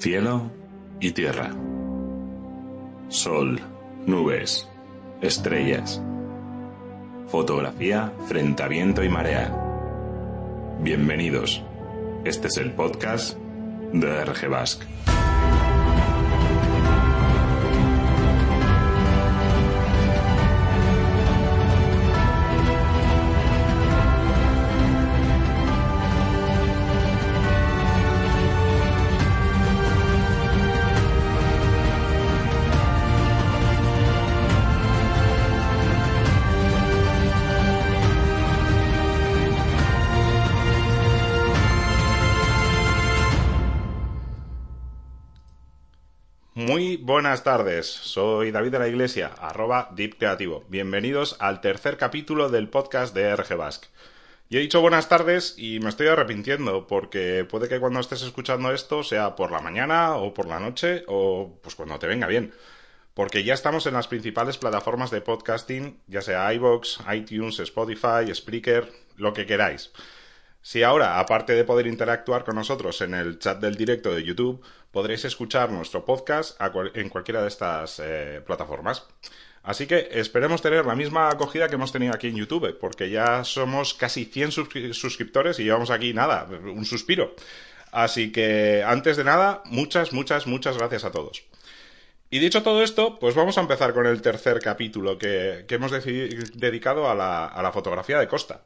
Cielo y tierra. Sol, nubes, estrellas. Fotografía frente a viento y marea. Bienvenidos. Este es el podcast de RG Basque. Buenas tardes, soy David de la Iglesia, arroba Deep Creativo. Bienvenidos al tercer capítulo del podcast de RG Basque. Y he dicho buenas tardes y me estoy arrepintiendo porque puede que cuando estés escuchando esto sea por la mañana o por la noche o pues cuando te venga bien. Porque ya estamos en las principales plataformas de podcasting, ya sea iVoox, iTunes, Spotify, Spreaker, lo que queráis. Si ahora, aparte de poder interactuar con nosotros en el chat del directo de YouTube, podréis escuchar nuestro podcast en cualquiera de estas eh, plataformas. Así que esperemos tener la misma acogida que hemos tenido aquí en YouTube, porque ya somos casi 100 suscriptores y llevamos aquí nada, un suspiro. Así que, antes de nada, muchas, muchas, muchas gracias a todos. Y dicho todo esto, pues vamos a empezar con el tercer capítulo que, hemos dedicado a la fotografía de costa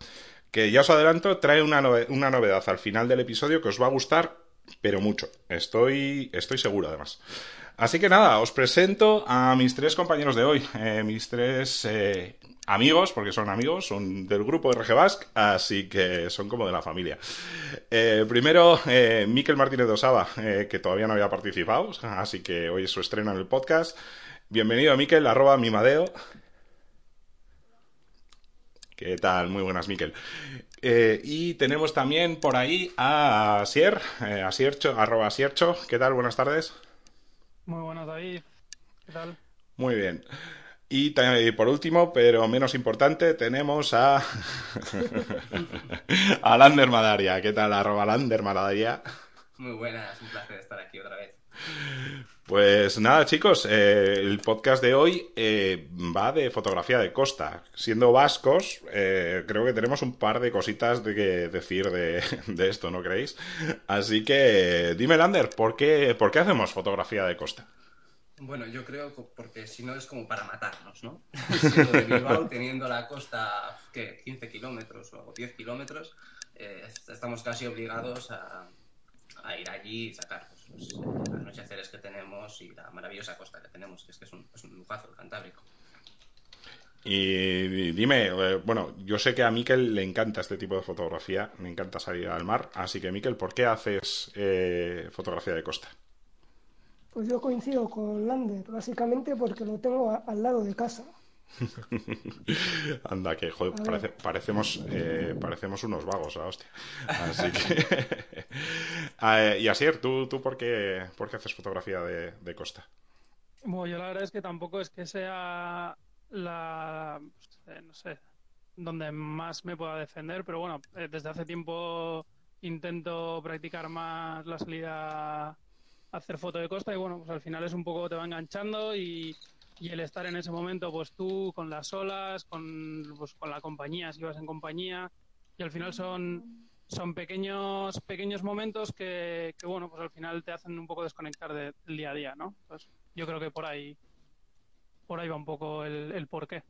que ya os adelanto, trae una, novedad al final del episodio que os va a gustar, pero mucho. Estoy, estoy seguro, además. Así que nada, os presento a mis tres compañeros de hoy, eh, mis tres eh, amigos, porque son amigos, son del grupo RG Basque, así que son como de la familia. Eh, primero, Miquel Martínez de Osaba, que todavía no había participado, así que hoy es su estreno en el podcast. Bienvenido, Miquel, arroba mimadeo. ¿Qué tal? Muy buenas, Miquel. Eh, y tenemos también por ahí a Asier, eh, Asiercho, arroba Asiercho. ¿Qué tal? Buenas tardes. Muy buenas, David. ¿Qué tal? Muy bien. Y, por último, pero menos importante, tenemos a, a Lander Madaria. ¿Qué tal? Arroba Lander Madaria. Muy buenas, un placer estar aquí otra vez. Pues nada, chicos, eh, el podcast de hoy eh, va de fotografía de costa. Siendo vascos, eh, creo que tenemos un par de cositas de que decir de, esto, ¿no creéis? Así que dime, Lander, ¿por qué, ¿por qué hacemos fotografía de costa? Bueno, yo creo que porque si no es como para matarnos, ¿no? Siendo de Bilbao, teniendo la costa, ¿qué? 15 kilómetros o 10 kilómetros, estamos casi obligados a, a ir allí y sacar pues, los anocheceres que tenemos y la maravillosa costa que tenemos, que es que es un, es un lujazo el Cantábrico. Y dime, eh, bueno, yo sé que a Miquel le encanta este tipo de fotografía, me encanta salir al mar, así que Miquel, ¿por qué haces eh, fotografía de costa? Pues yo coincido con Lander, básicamente porque lo tengo al lado de casa. Anda, que joder, parecemos, eh, parecemos unos vagos, la hostia. Así que. Ah, y Asier, ¿tú, tú por, qué, por qué haces fotografía de, costa? Bueno, yo la verdad es que tampoco es que sea la. Eh, no sé, donde más me pueda defender, pero bueno, eh, desde hace tiempo intento practicar más la salida a hacer foto de costa y bueno, pues al final es un poco te va enganchando y y el estar en ese momento, pues tú con las olas, con, pues, con la compañía, si vas en compañía, y al final son, son pequeños, pequeños momentos que, que, bueno, pues al final te hacen un poco desconectar del día a día, ¿no? Pues yo creo que por ahí, por ahí va un poco el, el porqué.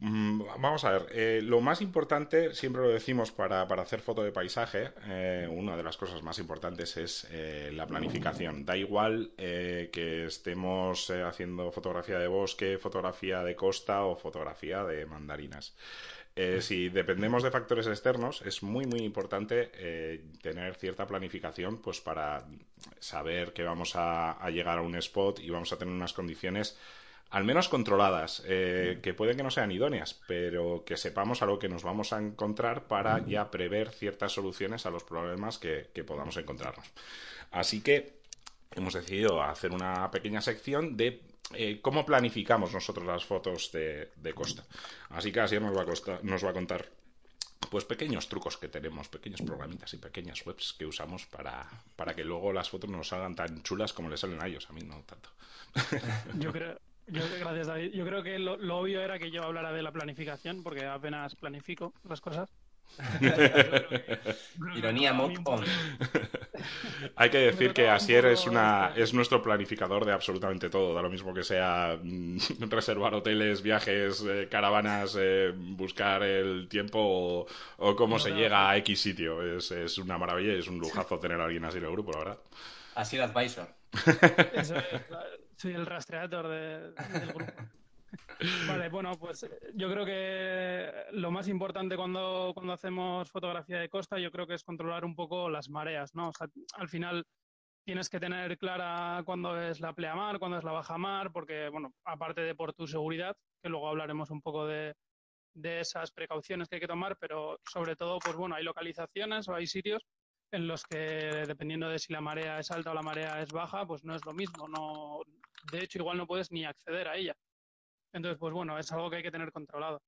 Mm, vamos a ver, eh, lo más importante, siempre lo decimos para, hacer foto de paisaje, eh, una de las cosas más importantes es eh, la planificación. Da igual que estemos haciendo fotografía de bosque, fotografía de costa o fotografía de mandarinas. si dependemos de factores externos, es muy muy importante tener cierta planificación pues para saber que vamos a llegar a un spot y vamos a tener unas condiciones al menos controladas, eh, que pueden que no sean idóneas, pero que sepamos a lo que nos vamos a encontrar para ya prever ciertas soluciones a los problemas que, podamos encontrarnos. Así que hemos decidido hacer una pequeña sección de eh, cómo planificamos nosotros las fotos de, costa. Así que así nos va, a nos va a contar pues pequeños trucos que tenemos, pequeños programitas y pequeñas webs que usamos para, para que luego las fotos nos salgan tan chulas como les salen a ellos, a mí no tanto. Yo creo, yo, gracias, David. Yo creo que lo, obvio era que yo hablara de la planificación, porque apenas planifico las cosas. Ironía mod Hay que decir que Asier es una es nuestro planificador de absolutamente todo, da lo mismo que sea mm, reservar hoteles, viajes, eh, caravanas, eh, buscar el tiempo o, cómo se llega a X sitio. Es, es, una maravilla y es un lujazo tener a alguien así en el grupo, la verdad. Asier Advisor. Eso es, soy el rastreador del grupo. Vale, bueno, pues eh, yo creo que lo más importante cuando, cuando hacemos fotografía de costa, yo creo que es controlar un poco las mareas, ¿no? O sea, al final tienes que tener clara cuándo es la pleamar, cuándo es la bajamar, porque, bueno, aparte de por tu seguridad, que luego hablaremos un poco de, de esas precauciones que hay que tomar, pero sobre todo, pues bueno, hay localizaciones o hay sitios en los que dependiendo de si la marea es alta o la marea es baja, pues no es lo mismo. No, de hecho, igual no puedes ni acceder a ella. Entonces, pues bueno, es algo que hay que tener controlado.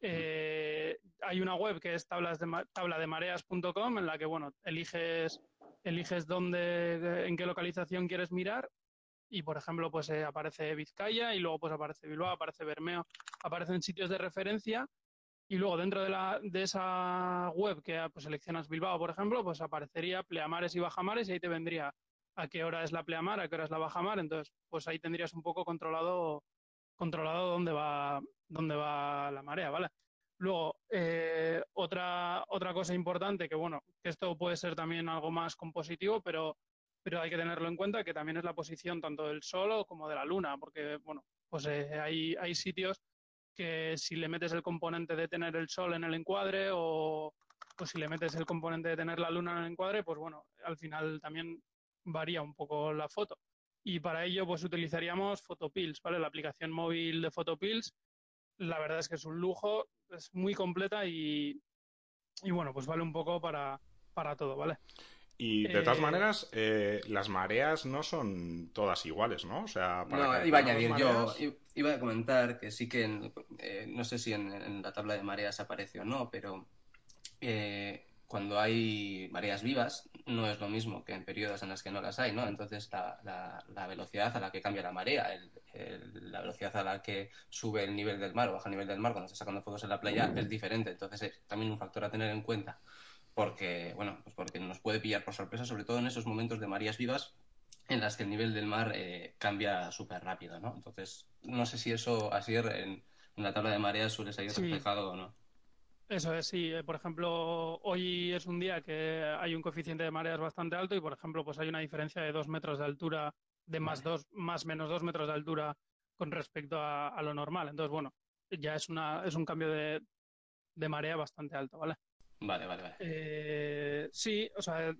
Eh, hay una web que es tablas de, tablademareas.com en la que, bueno, eliges, eliges dónde, en qué localización quieres mirar y, por ejemplo, pues eh, aparece Vizcaya y luego pues aparece Bilbao, aparece Bermeo, aparecen sitios de referencia y luego dentro de, la, de esa web que pues, seleccionas Bilbao, por ejemplo, pues aparecería pleamares y bajamares y ahí te vendría a qué hora es la pleamar, a qué hora es la bajamar. Entonces, pues ahí tendrías un poco controlado, controlado dónde va, dónde va la marea, ¿vale? Luego, eh, otra, otra cosa importante, que bueno, esto puede ser también algo más compositivo, pero, pero hay que tenerlo en cuenta, que también es la posición tanto del Sol como de la Luna, porque bueno, pues eh, hay, hay sitios que si le metes el componente de tener el sol en el encuadre o, si le metes el componente de tener la luna en el encuadre, pues bueno, al final también varía un poco la foto. Y para ello, pues utilizaríamos Photopills, ¿vale? La aplicación móvil de Photopills, la verdad es que es un lujo, es muy completa y, y bueno, pues vale un poco para, para todo, ¿vale? Y de todas eh, maneras, eh, las mareas no son todas iguales, ¿no? O sea, para no, iba a añadir yo, iba a comentar que sí que, eh, no sé si en, la tabla de mareas aparece o no, pero cuando hay mareas vivas no es lo mismo que en periodos en los que no las hay, ¿no? Entonces la, la, velocidad a la que cambia la marea, la velocidad a la que sube el nivel del mar o baja el nivel del mar cuando se sacando fotos en la playa es diferente. Entonces es también un factor a tener en cuenta porque, bueno, pues porque nos puede pillar por sorpresa, sobre todo en esos momentos de mareas vivas en las que el nivel del mar eh, cambia súper rápido, ¿no? Entonces, no sé si eso así en, la tabla de mareas suele salir reflejado o no. Eso es, sí. Eh, por ejemplo, hoy es un día que hay un coeficiente de mareas bastante alto y, por ejemplo, pues hay una diferencia de dos metros de altura, de más dos, más menos dos metros de altura con respecto a, lo normal. Entonces, bueno, ya es una, es un cambio de, de marea bastante alto, ¿vale? Vale, vale, vale. Eh, sí, o sea,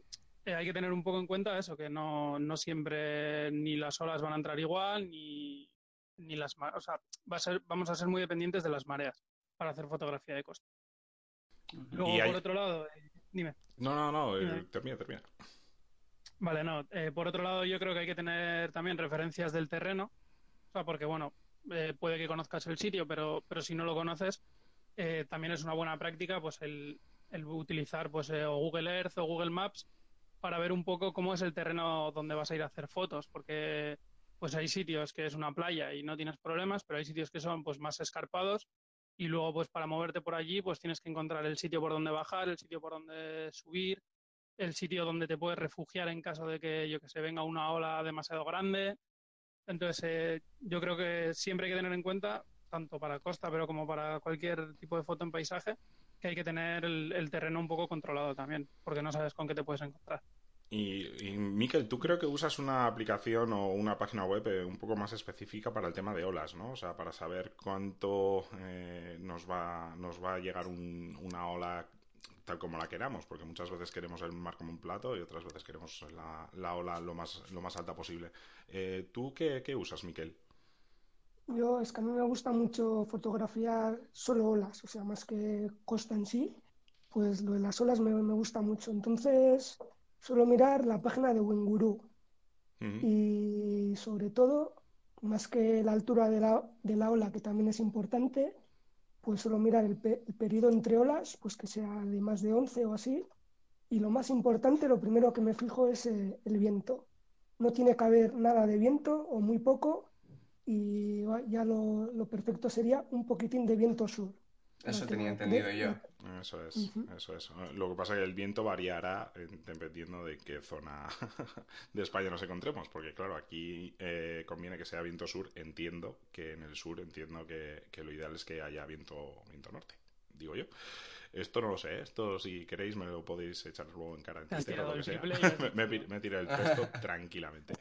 eh, hay que tener un poco en cuenta eso, que no, no siempre ni las olas van a entrar igual, ni, ni las o sea, va a ser, vamos a ser muy dependientes de las mareas para hacer fotografía de costa. Luego, por otro lado, eh, dime. No, no, no, termina, termina. Vale, no. por otro lado, yo creo que hay que tener también referencias del terreno, o sea, porque, bueno, puede que conozcas el sitio, pero, pero si no lo conoces, también es una buena práctica, pues el, el utilizar pues eh, Google Earth o Google Maps para ver un poco cómo es el terreno donde vas a ir a hacer fotos, porque pues hay sitios que es una playa y no tienes problemas, pero hay sitios que son pues más escarpados y luego pues para moverte por allí pues tienes que encontrar el sitio por donde bajar, el sitio por donde subir, el sitio donde te puedes refugiar en caso de que yo que se venga una ola demasiado grande. Entonces eh, yo creo que siempre hay que tener en cuenta tanto para costa, pero como para cualquier tipo de foto en paisaje, que hay que tener el, el terreno un poco controlado también, porque no sabes con qué te puedes encontrar. Y, y Miquel, tú creo que usas una aplicación o una página web eh, un poco más específica para el tema de olas, ¿no? O sea, para saber cuánto eh, nos, va, nos va a llegar un- una ola tal como la queramos, porque muchas veces queremos el mar como un plato y otras veces queremos la, la ola lo más, lo más alta posible. Eh, ¿Tú qué, qué usas, Miquel? Yo es que a mí me gusta mucho fotografiar solo olas, o sea, más que costa en sí, pues lo de las olas me, me gusta mucho. Entonces, suelo mirar la página de Winguru Ujú. y sobre todo, más que la altura de la, de la ola, que también es importante, pues suelo mirar el, pe- el periodo entre olas, pues que sea de más de 11 o así. Y lo más importante, lo primero que me fijo es eh, el viento. No tiene que haber nada de viento o muy poco y ya lo, lo perfecto sería un poquitín de viento sur. Eso tenía entendido yo. Eso es, eso es. Lo que pasa es que el viento variará eh, dependiendo de qué zona de España nos encontremos, porque claro, aquí eh, conviene que sea viento sur, entiendo que en el sur entiendo que, que lo ideal es que haya viento, viento norte, digo yo. Esto no lo sé, esto si queréis me lo podéis echar luego en cara en Twitter o lo que sea. me, me, tiré el texto tranquilamente.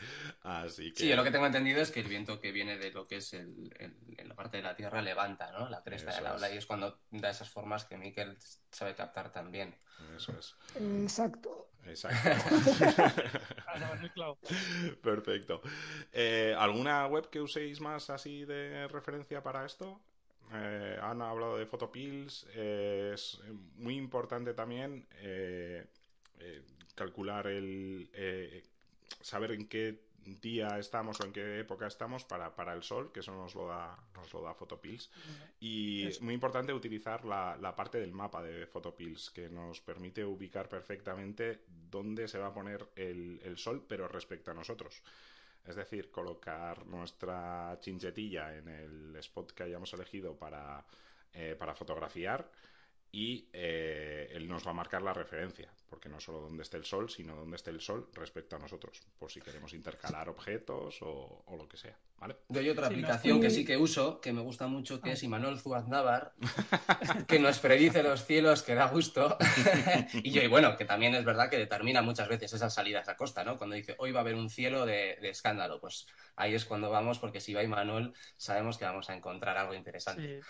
Así que... Sí, yo lo que tengo entendido es que el viento que viene de lo que es el, el- en la parte de la tierra levanta, ¿no? La cresta Eso de la ola es. y es cuando da esas formas que Miquel sabe captar también. Eso es. Exacto. Exacto. Perfecto. Eh, ¿Alguna web que uséis más así de referencia para esto? Eh, han hablado de Photopills. eh, es muy importante también eh, eh, calcular el. eh, saber en qué día estamos o en qué época estamos para, para el sol, que eso nos lo da, nos lo da Photopills. Y es muy importante utilizar la, la parte del mapa de Photopills, que nos permite ubicar perfectamente dónde se va a poner el, el sol, pero respecto a nosotros. Es decir, colocar nuestra chinchetilla en el spot que hayamos elegido para, eh, para fotografiar y eh, él nos va a marcar la referencia, porque no solo dónde esté el sol, sino dónde esté el sol respecto a nosotros, por si queremos intercalar objetos o, o lo que sea, ¿vale? Yo hay otra Sí, no, aplicación que sí que uso, que me gusta mucho, que es Imanol Zuaznavar, que nos predice los cielos, que da gusto. y yo, y bueno, que también es verdad que determina muchas veces esas salidas a costa, ¿no? Cuando dice, hoy va a haber un cielo de, de escándalo, pues ahí es cuando vamos, porque si va Imanol, sabemos que vamos a encontrar algo interesante. Sí.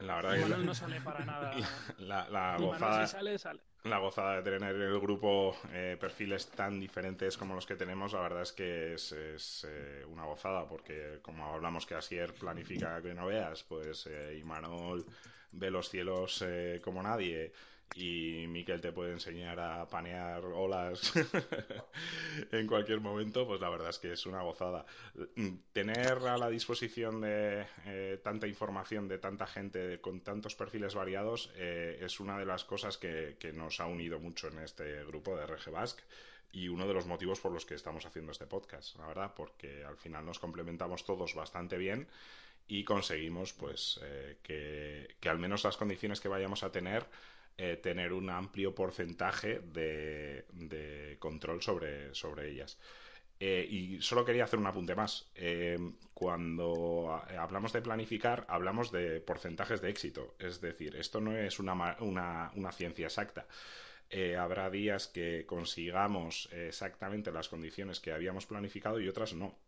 La verdad que Manuel la- no sale para nada. la, la Y Manuel gozada, si sale, sale. la gozada de tener en el grupo eh, perfiles tan diferentes como los que tenemos, la verdad es que es, es, eh, una gozada, porque como hablamos que Asier planifica que no veas, pues eh, Imanol ve los cielos eh, como nadie y Miquel te puede enseñar a panear olas en cualquier momento, pues la verdad es que es una gozada. Tener a la disposición de eh, tanta información de tanta gente con tantos perfiles variados eh, es una de las cosas que, que nos ha unido mucho en este grupo de RG Basque y uno de los motivos por los que estamos haciendo este podcast, la verdad, porque al final nos complementamos todos bastante bien y conseguimos pues eh, que, que al menos las condiciones que vayamos a tener eh, tener un amplio porcentaje de, control sobre, sobre ellas. Eh, y solo quería hacer un apunte más. Eh, cuando hablamos de planificar, hablamos de porcentajes de éxito. Es decir, esto no es una, una, ciencia exacta. Habrá días que consigamos exactamente las condiciones que habíamos planificado y otras no.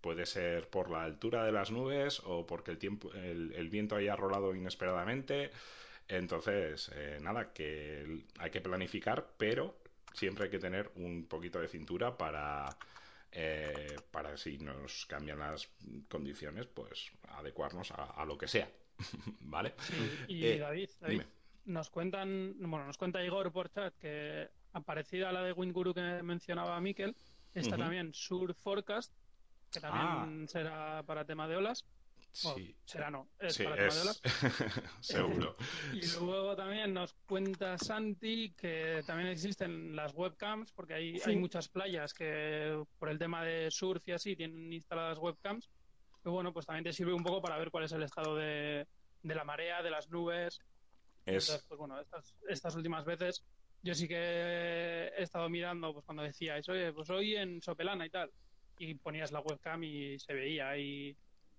Puede ser por la altura de las nubes o porque el tiempo el, el viento haya rolado inesperadamente entonces eh, nada que hay que planificar pero siempre hay que tener un poquito de cintura para eh, para si nos cambian las condiciones pues adecuarnos a, a lo que sea vale Y Eh, David, David, dime. nos cuentan, bueno, nos cuenta Igor por chat que parecida a la de Winguru que mencionaba Miquel, está también Sur Forecast, que también Ah. será para tema de olas. Bueno, sí será no, es sí para es seguro Y luego también nos cuenta Santi que también existen las webcams, porque hay, Sí. hay muchas playas que por el tema de surf y así tienen instaladas webcams. Y bueno, pues también te sirve un poco para ver cuál es el estado de, de la marea, de las nubes. Entonces, es pues bueno, estas, estas últimas veces yo sí que he estado mirando, pues cuando decíais, oye, pues hoy en Sopelana y tal, y ponías la webcam y se veía ahí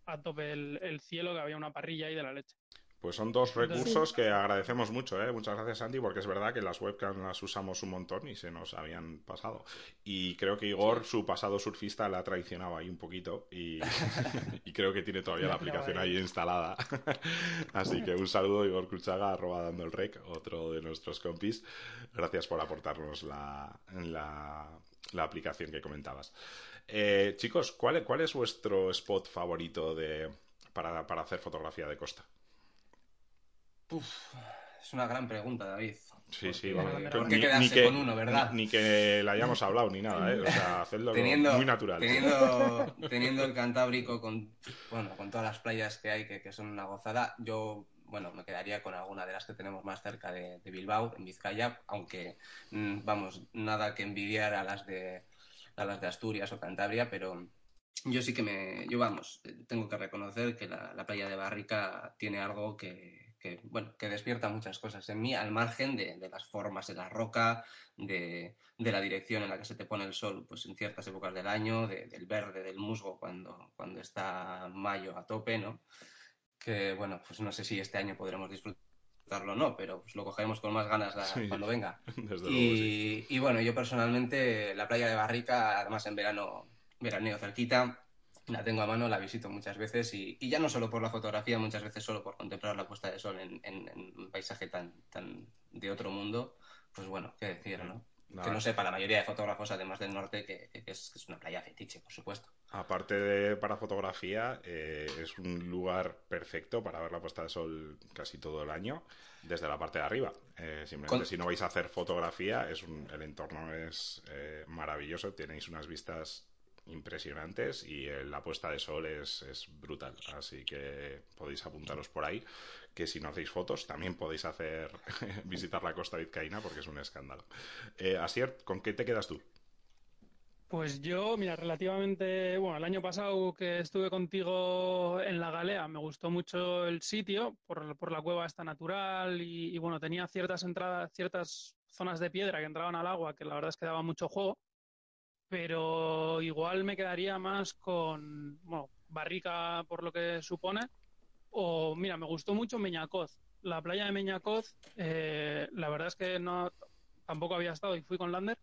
a tope el, el cielo, que había una parrilla ahí de la leche. Pues son dos recursos que agradecemos mucho, ¿eh? Muchas gracias, Santi, porque es verdad que las webcams las usamos un montón y se nos habían pasado. Y creo que Igor, su pasado surfista, la ha traicionado ahí un poquito y, y creo que tiene todavía la aplicación ahí instalada. Así que un saludo, Igor Cruchaga, arroba dando el rec, otro de nuestros compis. Gracias por aportarnos la, la, la aplicación que comentabas. Eh, chicos, ¿cuál, ¿cuál es vuestro spot favorito de, para, para hacer fotografía de costa? Uf, es una gran pregunta, David. Sí, sí, bueno, ¿por ni- ni que- con uno, verdad? Ni que la hayamos hablado ni nada, ¿eh? O sea, hacedlo teniendo, muy natural. Teniendo, teniendo el Cantábrico con, bueno, con todas las playas que hay que, que son una gozada, yo bueno, me quedaría con alguna de las que tenemos más cerca de, de Bilbao, en Vizcaya, aunque mm, vamos, nada que envidiar a las de a las de Asturias o Cantabria, pero yo sí que me, yo vamos, eh, tengo que reconocer que la, la playa de Barrica tiene algo que, que, bueno, que despierta muchas cosas en mí, al margen de, las formas de la roca, de, de la dirección en la que se te pone el sol, pues en ciertas épocas del año, de- del verde, del musgo cuando, cuando está mayo a tope, ¿no? Que bueno, pues no sé si este año podremos disfrutarlo o no, pero pues lo cogeremos con más ganas la- Sí. cuando venga. Desde luego, sí. Y, bueno, yo personalmente la playa de Barrica, además en verano, veraneo cerquita, la tengo a mano, la visito muchas veces y, y ya no solo por la fotografía, muchas veces solo por contemplar la puesta de sol en, en- en un paisaje tan, tan de otro mundo, pues bueno, qué decir, ¿no? Nada. Que no sepa la mayoría de fotógrafos, además del norte, que es, que es una playa fetiche, por supuesto. Aparte de para fotografía, eh, es un lugar perfecto para ver la puesta de sol casi todo el año desde la parte de arriba. Eh, simplemente Con- si no vais a hacer fotografía, es un- el entorno es eh, maravilloso, tenéis unas vistas impresionantes y eh, la puesta de sol es, es brutal. Así que podéis apuntaros por ahí, que si no hacéis fotos también podéis hacer visitar la costa vizcaína porque es un escándalo. Eh, Asier, ¿con qué te quedas tú? Pues yo, mira, relativamente, bueno, el año pasado que estuve contigo en la Galea, me gustó mucho el sitio por, la cueva esta natural y, y, bueno, tenía ciertas entradas, ciertas zonas de piedra que entraban al agua que la verdad es que daba mucho juego, pero igual me quedaría más con, bueno, Barrica por lo que supone, o mira, me gustó mucho Meñacoz. La playa de Meñacoz, eh, la verdad es que no, tampoco había estado y fui con Lander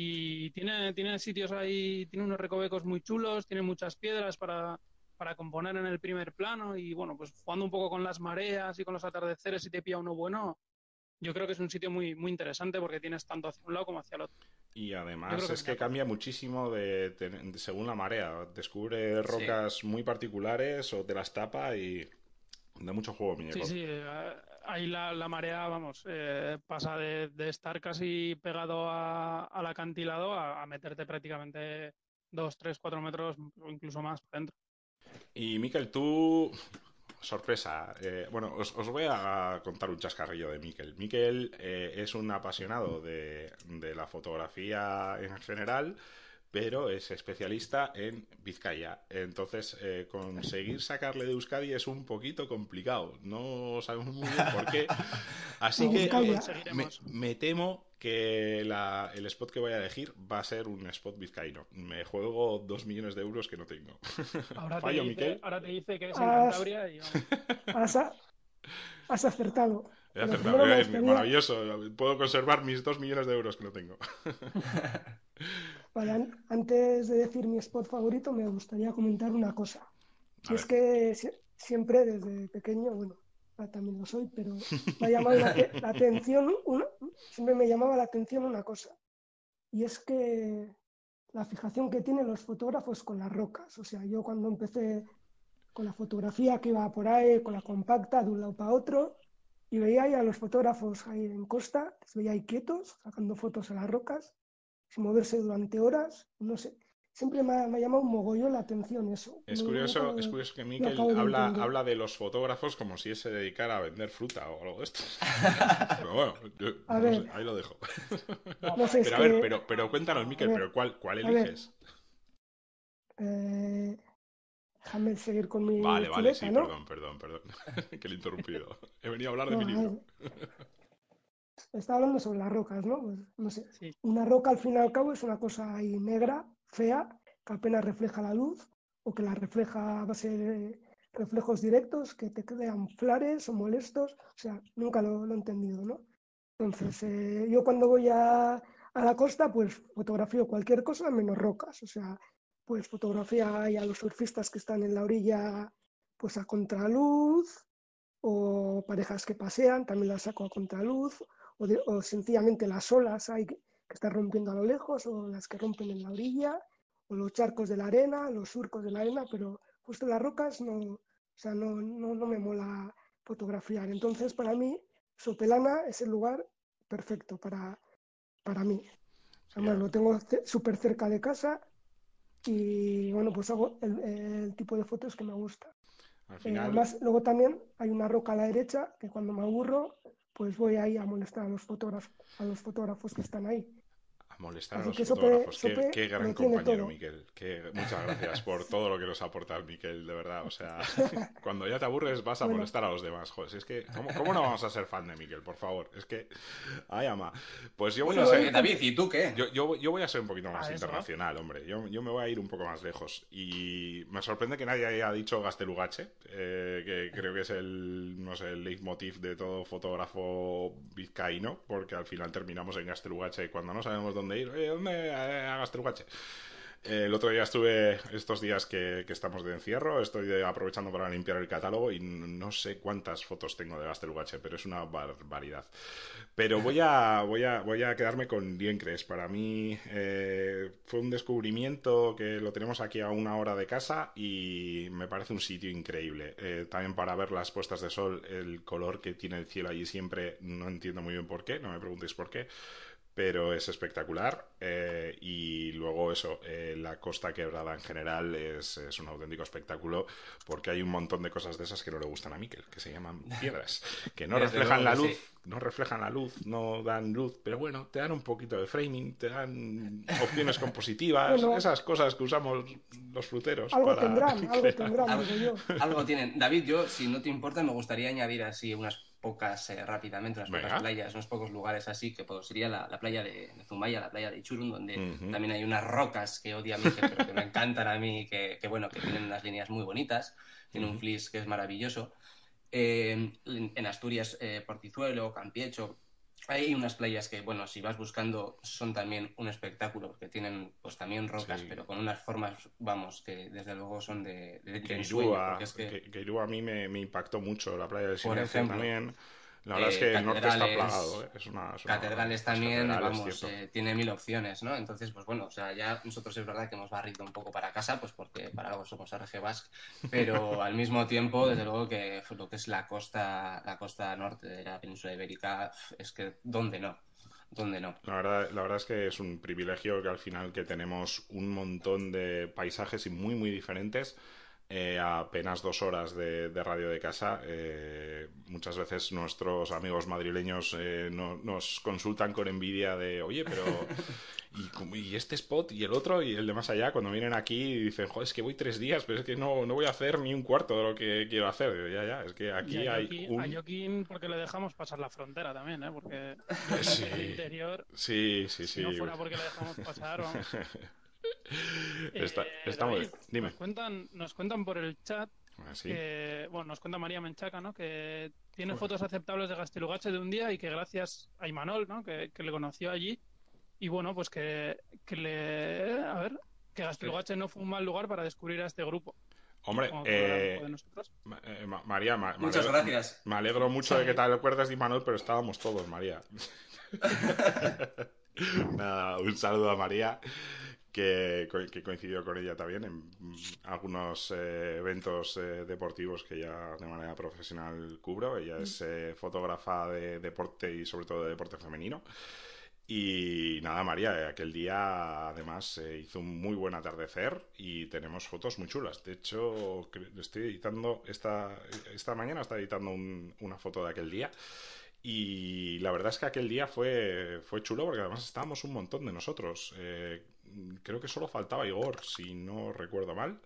y tiene, tiene sitios ahí, tiene unos recovecos muy chulos, tiene muchas piedras para, para componer en el primer plano y bueno, pues jugando un poco con las mareas y con los atardeceres si te pilla uno bueno, yo creo que es un sitio muy, muy interesante porque tienes tanto hacia un lado como hacia el otro. Y además que es que cambia muchísimo de, de- según la marea. Descubre rocas muy particulares o te las tapa y da mucho juego, Sí, muñeco. sí, eh, ahí la, la marea, vamos, eh, pasa de, de estar casi pegado a- al acantilado a, a meterte prácticamente dos, tres, cuatro metros o incluso más por dentro. Y Miquel, tú. Sorpresa. eh, bueno, os, os voy a contar un chascarrillo de Miquel. Miquel eh, es un apasionado de, de la fotografía en general, pero es especialista en Vizcaya. Entonces, eh, conseguir sacarle de Euskadi es un poquito complicado. No sabemos muy bien por qué. Así que eh, me, me temo que la- el spot que voy a elegir va a ser un spot vizcaíno. Me juego dos millones de euros que no tengo. Ahora te, Fallo, dice, Miquel. ahora te dice que es en Cantabria y vamos. Has, has acertado. He acertado. Bien, gustaría- Maravilloso. Puedo conservar mis dos millones de euros que no tengo. Antes de decir mi spot favorito, me gustaría comentar una cosa. A es ver. que si- siempre desde pequeño, bueno, ahora también lo soy, pero me ha llamado la, la atención, una- siempre me llamaba la atención una cosa. Y es que la fijación que tienen los fotógrafos con las rocas. O sea, yo cuando empecé con la fotografía que iba por ahí, con la compacta, de un lado para otro, y veía ahí a los fotógrafos ahí en costa, les veía ahí quietos, sacando fotos a las rocas, moverse durante horas, no sé. Siempre me ha, me ha llamado un mogollón la atención eso. Es curioso, es curioso que Miquel acabo de habla, habla de los fotógrafos como si él se dedicara a vender fruta o algo de esto. Pero bueno, yo- A no ver. sé, ahí lo dejo. No sé, es Pero a ver, que, pero, pero cuéntanos, Miquel, ver, pero ¿cuál, cuál ver. eliges? eh, déjame seguir con mi Vale, vale, sí, perdón, perdón, perdón. que le he interrumpido. He venido a hablar de No, mi libro. Está hablando sobre las rocas, ¿no? Pues, no sé. Sí. Una roca al fin y al cabo es una cosa ahí negra, fea, que apenas refleja la luz, o que la refleja a base de reflejos directos que te crean flares o molestos. O sea, nunca lo, lo he entendido, ¿no? Entonces, eh, yo cuando voy a, a, la costa, pues fotografío cualquier cosa menos rocas. O sea, pues fotografía a los surfistas que están en la orilla, pues a contraluz, o parejas que pasean, también las saco a contraluz, o, de, o sencillamente las olas hay que, que están rompiendo a lo lejos, o las que rompen en la orilla, o los charcos de la arena, los surcos de la arena, pero justo las rocas no, o sea, no, no, no me mola fotografiar. Entonces, para mí, Sopelana es el lugar perfecto para, para mí. Además, yeah. lo tengo súper cerca de casa y, bueno, pues hago el, el tipo de fotos que me gusta. Al final... eh, además, luego también hay una roca a la derecha que cuando me aburro, pues voy ahí a molestar a los fotógrafos, a los fotógrafos que están ahí molestar Así a los fotógrafos. Sope, qué, sope qué, gran compañero, Miquel. Qué, muchas gracias por todo lo que nos aportas, Miquel, de verdad. O sea, cuando ya te aburres vas a bueno. molestar a los demás. Joder, es que, ¿cómo, ¿cómo, no vamos a ser fan de Miquel, por favor? Es que, ay, ama. Pues yo voy bueno, a ser... David, ¿y tú qué? Yo, yo, yo voy a ser un poquito más internacional, hombre. Yo, yo me voy a ir un poco más lejos. Y me sorprende que nadie haya dicho Gastelugache, eh, que creo que es el, no sé, el leitmotiv de todo fotógrafo vizcaíno, porque al final terminamos en Gastelugache cuando no sabemos dónde ir. Eh, ¿Dónde a Gastelugache. El otro día estuve, estos días que, que, estamos de encierro, estoy aprovechando para limpiar el catálogo y no sé cuántas fotos tengo de Gastelugache, pero es una barbaridad. Pero voy a, voy a, voy a quedarme con Liencres. Para mí eh, fue un descubrimiento que lo tenemos aquí a una hora de casa y me parece un sitio increíble. Eh, también para ver las puestas de sol, el color que tiene el cielo allí siempre, no entiendo muy bien por qué, no me preguntéis por qué pero es espectacular. Eh, y luego eso, eh, la costa quebrada en general es, es, un auténtico espectáculo porque hay un montón de cosas de esas que no le gustan a Miquel, que se llaman piedras, que no reflejan la luz, sí. no reflejan la luz, no dan luz, pero bueno, te dan un poquito de framing, te dan opciones compositivas, bueno, esas cosas que usamos los fruteros. Algo para tendrán, algo tendrán, algo, yo. algo tienen. David, yo, si no te importa, me gustaría añadir así unas pocas eh, rápidamente, unas pocas playas, unos pocos lugares así, que pues, sería la, la playa de, de, Zumaya, la playa de Ichurun, donde uh -huh. también hay unas rocas que odia a mí, que, pero que me encantan a mí, que, que, bueno, que tienen unas líneas muy bonitas, tiene uh -huh. un flis que es maravilloso. Eh, en Asturias, eh, Portizuelo, Campiecho, hay unas playas que, bueno, si vas buscando son también un espectáculo, porque tienen pues también rocas, sí. pero con unas formas, vamos, que desde luego son de, de, de ensueño. Es que... a mí me, me, impactó mucho, la playa del Silencio también. La verdad eh, es que el norte está plagado, ¿eh? es una, es una, Catedrales también, catedrales, vamos, eh, tiene mil opciones, ¿no? Entonces, pues bueno, o sea, ya nosotros es verdad que hemos barrido un poco para casa, pues porque para algo somos RG Basque, pero al mismo tiempo, desde luego que lo que es la costa, la costa norte de la península ibérica, es que, ¿dónde no? ¿Dónde no? La verdad, la verdad es que es un privilegio que al final que tenemos un montón de paisajes y muy, muy diferentes eh, a apenas dos horas de, de radio de casa. Eh, muchas veces nuestros amigos madrileños eh, no, nos consultan con envidia de, oye, pero ¿y, ¿y, este spot y el otro y el de más allá? Cuando vienen aquí y dicen, joder, es que voy tres días, pero es que no, no voy a hacer ni un cuarto de lo que quiero hacer. Digo, ya, ya, es que aquí hay Joaquín, un... A Joaquín porque le dejamos pasar la frontera también, ¿eh? Porque sí. el interior... Sí, sí, sí. Si no fuera porque le dejamos pasar, vamos... Está, eh, está David, muy... Dime. Nos cuentan, nos cuentan por el chat Ah, ¿sí? que, bueno, nos cuenta María Menchaca, ¿no? Que tiene Uf. fotos aceptables de Gastelugache de un día y que gracias a Imanol, ¿no? Que, que le conoció allí y bueno, pues que, que le, a ver, que Gastelugache no fue un mal lugar para descubrir a este grupo. Hombre, eh, eh, María, ma, muchas me alegro, gracias. Me alegro mucho sí. de que te acuerdas de Imanol, pero estábamos todos, María. Nada, un saludo a María que, que, coincidió con ella también en algunos eh, eventos eh, deportivos que ya de manera profesional cubro. Ella es eh, fotógrafa de deporte y sobre todo de deporte femenino. Y nada, María, aquel día además eh, hizo un muy buen atardecer y tenemos fotos muy chulas. De hecho, estoy editando esta, esta mañana, está editando un, una foto de aquel día y la verdad es que aquel día fue, fue chulo porque además estábamos un montón de nosotros. Eh, creo que solo faltaba Igor, si no recuerdo mal.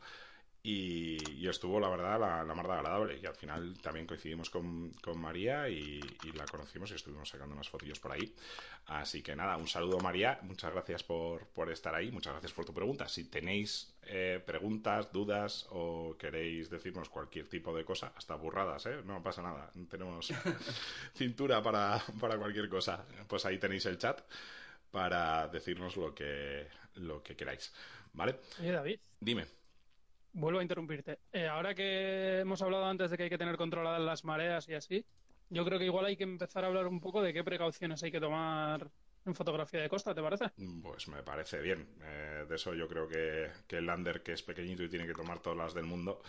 Y, estuvo, la verdad, la, la, de agradable. Y al final también coincidimos con, con María y, y, la conocimos y estuvimos sacando unas fotillos por ahí. Así que nada, un saludo María, muchas gracias por, por estar ahí, muchas gracias por tu pregunta. Si tenéis eh, preguntas, dudas o queréis decirnos cualquier tipo de cosa, hasta burradas, ¿eh? no pasa nada, tenemos cintura para, para cualquier cosa, pues ahí tenéis el chat para decirnos lo que, lo que queráis. ¿Vale? Oye, David. Dime. Vuelvo a interrumpirte. Eh, ahora que hemos hablado antes de que hay que tener controladas las mareas y así, yo creo que igual hay que empezar a hablar un poco de qué precauciones hay que tomar en fotografía de costa, ¿te parece? Pues me parece bien. Eh, de eso yo creo que, que el lander, que es pequeñito y tiene que tomar todas las del mundo,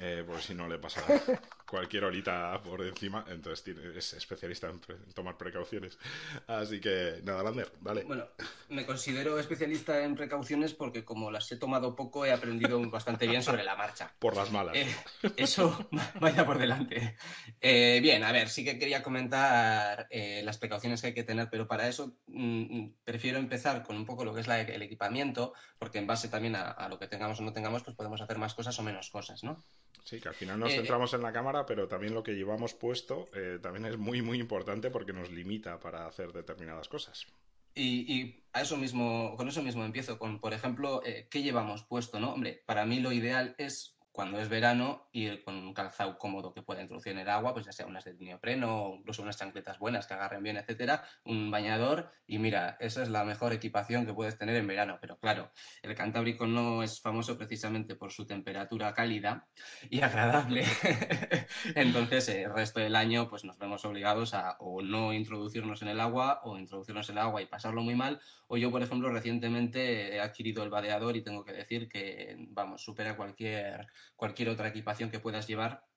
eh, por si no le pasa cualquier horita por encima, entonces tiene, es especialista en, pre, en, tomar precauciones. Así que nada, Lander, dale. Bueno, me considero especialista en precauciones porque como las he tomado poco he aprendido bastante bien sobre la marcha. Por las malas. Eh, eso vaya por delante. Eh, bien, a ver, sí que quería comentar eh, las precauciones que hay que tener, pero para eso mmm, prefiero empezar con un poco lo que es la, el equipamiento, porque en base también a, a lo que tengamos o no tengamos, pues podemos hacer más cosas o menos cosas, ¿no? Sí, que al final nos centramos eh, en la cámara, pero también lo que llevamos puesto eh, también es muy, muy importante porque nos limita para hacer determinadas cosas. Y, y, a eso mismo, con eso mismo empiezo, con, por ejemplo, eh, ¿qué llevamos puesto? ¿no? Hombre, para mí lo ideal es cuando es verano, ir con un calzado cómodo que pueda introducir en el agua, pues ya sea unas de neopreno o incluso unas chancletas buenas que agarren bien, etcétera, un bañador y mira, esa es la mejor equipación que puedes tener en verano. Pero claro, el Cantábrico no es famoso precisamente por su temperatura cálida y agradable. Entonces, el resto del año, pues nos vemos obligados a o no introducirnos en el agua o introducirnos en el agua y pasarlo muy mal. O yo, por ejemplo, recientemente he adquirido el vadeador y tengo que decir que, vamos, supera cualquier cualquier otra equipación que puedas llevar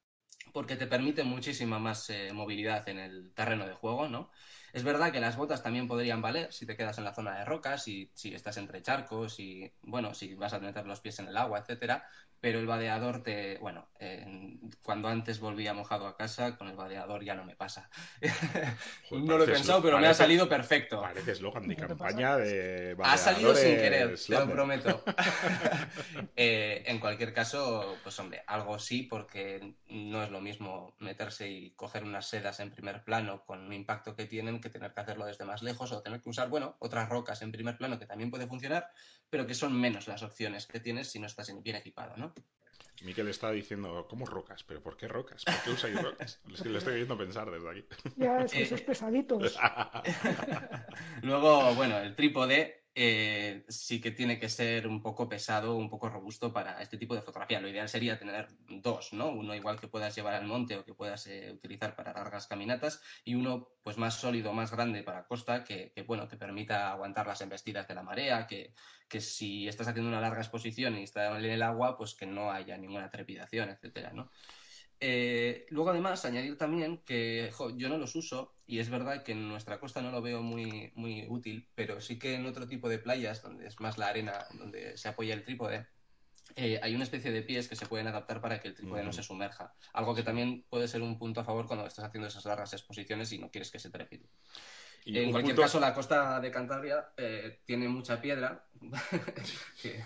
porque te permite muchísima más eh, movilidad en el terreno de juego, ¿no? Es verdad que las botas también podrían valer si te quedas en la zona de rocas, y si estás entre charcos y, bueno, si vas a meter los pies en el agua, etcétera, pero el vadeador te, bueno, eh, cuando antes volvía mojado a casa, con el vadeador ya no me pasa. No lo he pensado, pero parece, me ha salido perfecto. Parece eslogan de campaña de Ha salido sin querer, te lo prometo. eh, en cualquier caso, pues hombre, algo sí, porque no es lo mismo meterse y coger unas sedas en primer plano con un impacto que tienen que tener que hacerlo desde más lejos o tener que usar, bueno, otras rocas en primer plano que también puede funcionar, pero que son menos las opciones que tienes si no estás bien equipado, ¿no? Miquel está diciendo, ¿cómo rocas? ¿Pero por qué rocas? ¿Por qué usáis rocas? Es que le estoy viendo pensar desde aquí. Ya, esos eh, pesaditos. Luego, bueno, el trípode eh, sí que tiene que ser un poco pesado, un poco robusto para este tipo de fotografía. Lo ideal sería tener dos, ¿no? Uno igual que puedas llevar al monte o que puedas eh, utilizar para largas caminatas y uno pues más sólido, más grande para costa que, bueno, que permita aguantar las embestidas de la marea, que, que si estás haciendo una larga exposición y está en el agua, pues que no haya ninguna trepidación, etcétera, ¿no? Eh, luego, además, añadir también que jo, yo no los uso y es verdad que en nuestra costa no lo veo muy, muy útil, pero sí que en otro tipo de playas, donde es más la arena, donde se apoya el trípode, eh, hay una especie de pies que se pueden adaptar para que el trípode mm. no se sumerja. Algo que también puede ser un punto a favor cuando estás haciendo esas largas exposiciones y no quieres que se trepide. En cualquier punto... caso, la costa de Cantabria eh, tiene mucha piedra. que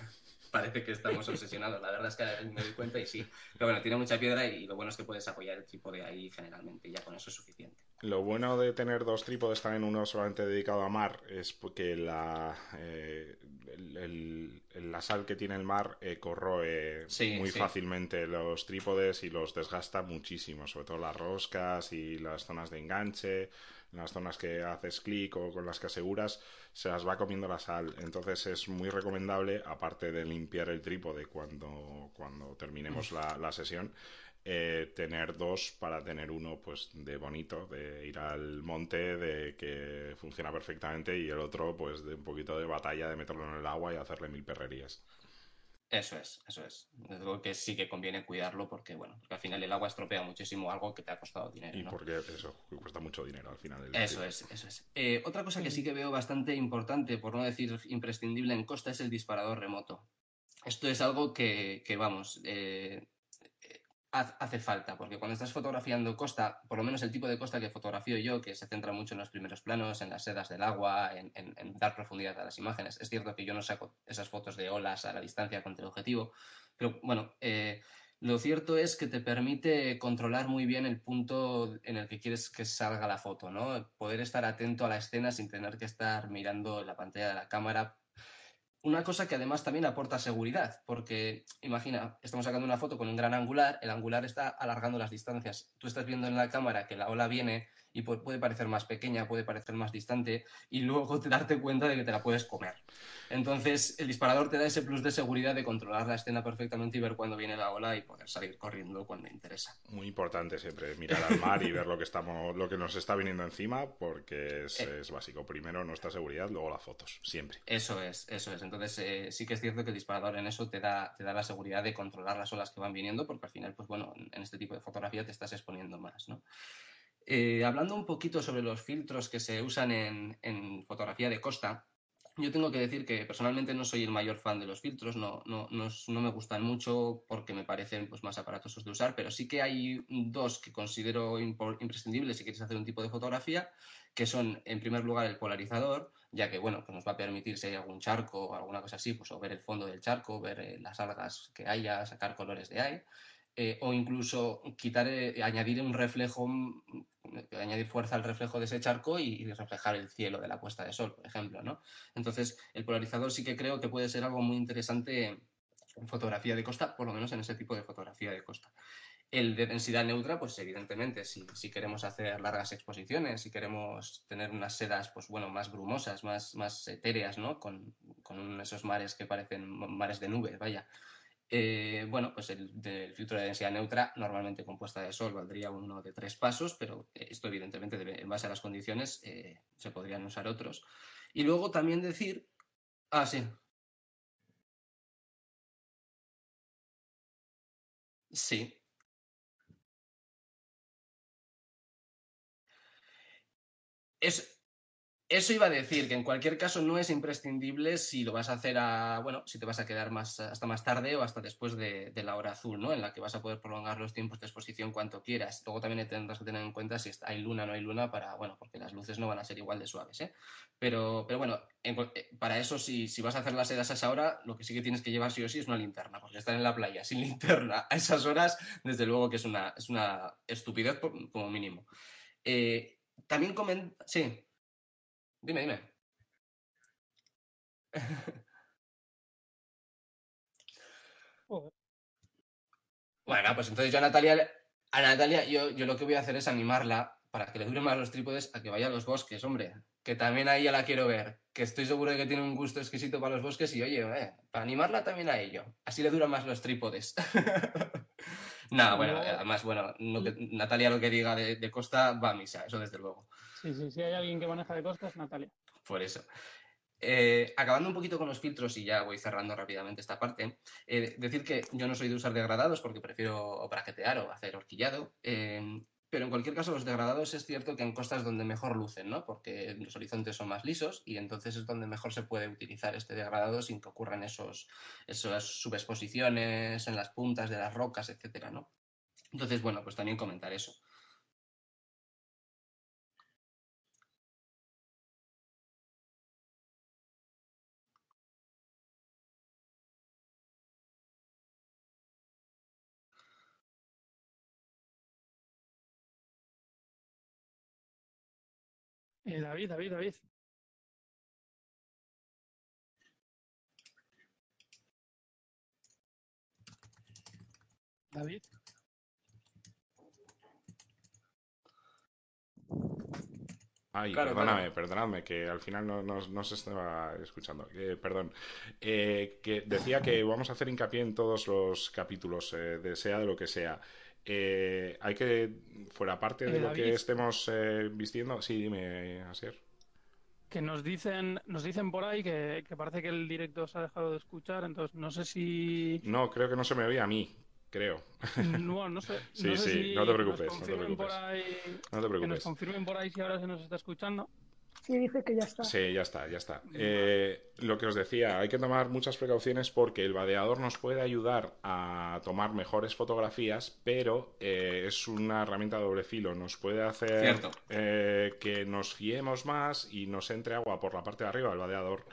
parece que estamos obsesionados. La verdad es que me doy cuenta y sí. Pero bueno, tiene mucha piedra y lo bueno es que puedes apoyar el trípode ahí generalmente. Y ya con eso es suficiente. Lo bueno de tener dos trípodes también, uno solamente dedicado a mar, es porque la, eh, el, el, la sal que tiene el mar eh, corroe sí, muy sí. fácilmente los trípodes y los desgasta muchísimo, sobre todo las roscas y las zonas de enganche en las zonas que haces clic o con las que aseguras, se las va comiendo la sal. Entonces es muy recomendable, aparte de limpiar el trípode cuando, cuando terminemos la, la sesión, eh, tener dos para tener uno pues de bonito, de ir al monte, de que funciona perfectamente y el otro pues de un poquito de batalla, de meterlo en el agua y hacerle mil perrerías. Eso es, eso es. Digo que sí que conviene cuidarlo porque, bueno, porque al final el agua estropea muchísimo algo que te ha costado dinero. Y ¿no? porque eso cuesta mucho dinero al final. Del eso es, eso es. Eh, otra cosa que sí que veo bastante importante, por no decir imprescindible en costa, es el disparador remoto. Esto es algo que, que vamos, eh, hace falta, porque cuando estás fotografiando costa, por lo menos el tipo de costa que fotografío yo, que se centra mucho en los primeros planos, en las sedas del agua, en, dar profundidad a las imágenes. Es cierto que yo no saco esas fotos de olas a la distancia con el objetivo, Pero bueno, eh, lo cierto es que te permite controlar muy bien el punto en el que quieres que salga la foto, ¿no? Poder estar atento a la escena sin tener que estar mirando la pantalla de la cámara una cosa que además también aporta seguridad, porque imagina, estamos sacando una foto con un gran angular, el angular está alargando las distancias. Tú estás viendo en la cámara que la ola viene y puede parecer más pequeña, puede parecer más distante y luego te darte cuenta de que te la puedes comer. Entonces, el disparador te da ese plus de seguridad de controlar la escena perfectamente y ver cuándo viene la ola y poder salir corriendo cuando interesa. Muy importante siempre mirar al mar y ver lo que estamos, lo que nos está viniendo encima, porque es, eh. básico. Primero nuestra seguridad, luego las fotos, siempre. Eso es, eso es. Entonces, eh, sí que es cierto que el disparador en eso te da, te da la seguridad de controlar las olas que van viniendo, porque al final, pues bueno, en este tipo de fotografía te estás exponiendo más, ¿no? Eh, hablando un poquito sobre los filtros que se usan en, fotografía de costa, yo tengo que decir que personalmente no soy el mayor fan de los filtros, no, no, no, me gustan mucho porque me parecen pues, más aparatosos de usar, pero sí que hay dos que considero imprescindibles si quieres hacer un tipo de fotografía, que son, en primer lugar, el polarizador, ya que bueno, pues nos va a permitir si hay algún charco o alguna cosa así, pues o ver el fondo del charco, ver eh, las algas que haya, sacar colores de ahí. Eh, o incluso quitar, añadir un reflejo añadir fuerza al reflejo de ese charco y, reflejar el cielo de la puesta de sol, por ejemplo, ¿no? Entonces, el polarizador sí que creo que puede ser algo muy interesante en fotografía de costa, por lo menos en ese tipo de fotografía de costa. El de densidad neutra, pues evidentemente, si, queremos hacer largas exposiciones, si queremos tener unas sedas, pues bueno, más brumosas, más, más etéreas, ¿no? Con, con esos mares que parecen mares de nubes, vaya, eh, bueno, pues el, filtro de densidad neutra, normalmente compuesta de sol, valdría uno de tres pasos, pero esto evidentemente en base a las condiciones eh, se podrían usar otros. Y luego también decir... Ah, sí. Sí. Es, eso iba a decir que en cualquier caso no es imprescindible si lo vas a hacer a, bueno, si te vas a quedar más hasta más tarde o hasta después de, la hora azul, ¿no? En la que vas a poder prolongar los tiempos de exposición cuanto quieras. Luego también tendrás que tener en cuenta si hay luna o no hay luna para, bueno, porque las luces no van a ser igual de suaves, ¿eh? Pero, pero bueno, eh, para eso si, si vas a hacer las sedas a esa hora, lo que sí que tienes que llevar sí o sí es una linterna, porque estar en la playa sin linterna a esas horas, desde luego que es una, es una estupidez como mínimo. Eh, también comenta, sí. Dime, dime. Bueno, pues entonces yo a Natalia, a Natalia yo, yo lo que voy a hacer es animarla para que le duren más los trípodes a que vaya a los bosques, hombre. Que también ahí ya la quiero ver. Que estoy seguro de que tiene un gusto exquisito para los bosques y oye, eh, para animarla también a ello. Así le duran más los trípodes. Nada, bueno, además, bueno, Natalia lo que diga de, Costa va a misa, eso desde luego. Sí, sí, sí, hay alguien que maneja de Costa es Natalia. Por eso. Eh, acabando un poquito con los filtros y ya voy cerrando rápidamente esta parte, eh, decir que yo no soy de usar degradados porque prefiero braquetear o hacer horquillado. Eh, pero en cualquier caso, los degradados es cierto que en costas donde mejor lucen, ¿no? Porque los horizontes son más lisos y entonces es donde mejor se puede utilizar este degradado sin que ocurran esos, esas subexposiciones en las puntas de las rocas, etcétera, ¿no? Entonces, bueno, pues también comentar eso. Eh, David, David, David. David. Ay, perdóname, perdóname, que al final no, se estaba escuchando. perdón. Eh, que decía que vamos a hacer hincapié en todos los capítulos, eh, de sea de lo que sea. Eh, hay que, fuera parte de lo que estemos eh, vistiendo, sí, dime, Asier. Que nos dicen, nos dicen por ahí que, parece que el directo se ha dejado de escuchar, entonces no sé si. No, creo que no se me oía a mí, creo. No, no sé. sí, sí, no te preocupes. No te preocupes. no te preocupes. Que nos confirmen por ahí si ahora se nos está escuchando. Sí, dice que ya está. Sí, ya está, ya está. Eh, lo que os decía, hay que tomar muchas precauciones porque el vadeador nos puede ayudar a tomar mejores fotografías, pero eh, es una herramienta de doble filo. Nos puede hacer eh, que nos fiemos más y nos entre agua por la parte de arriba del vadeador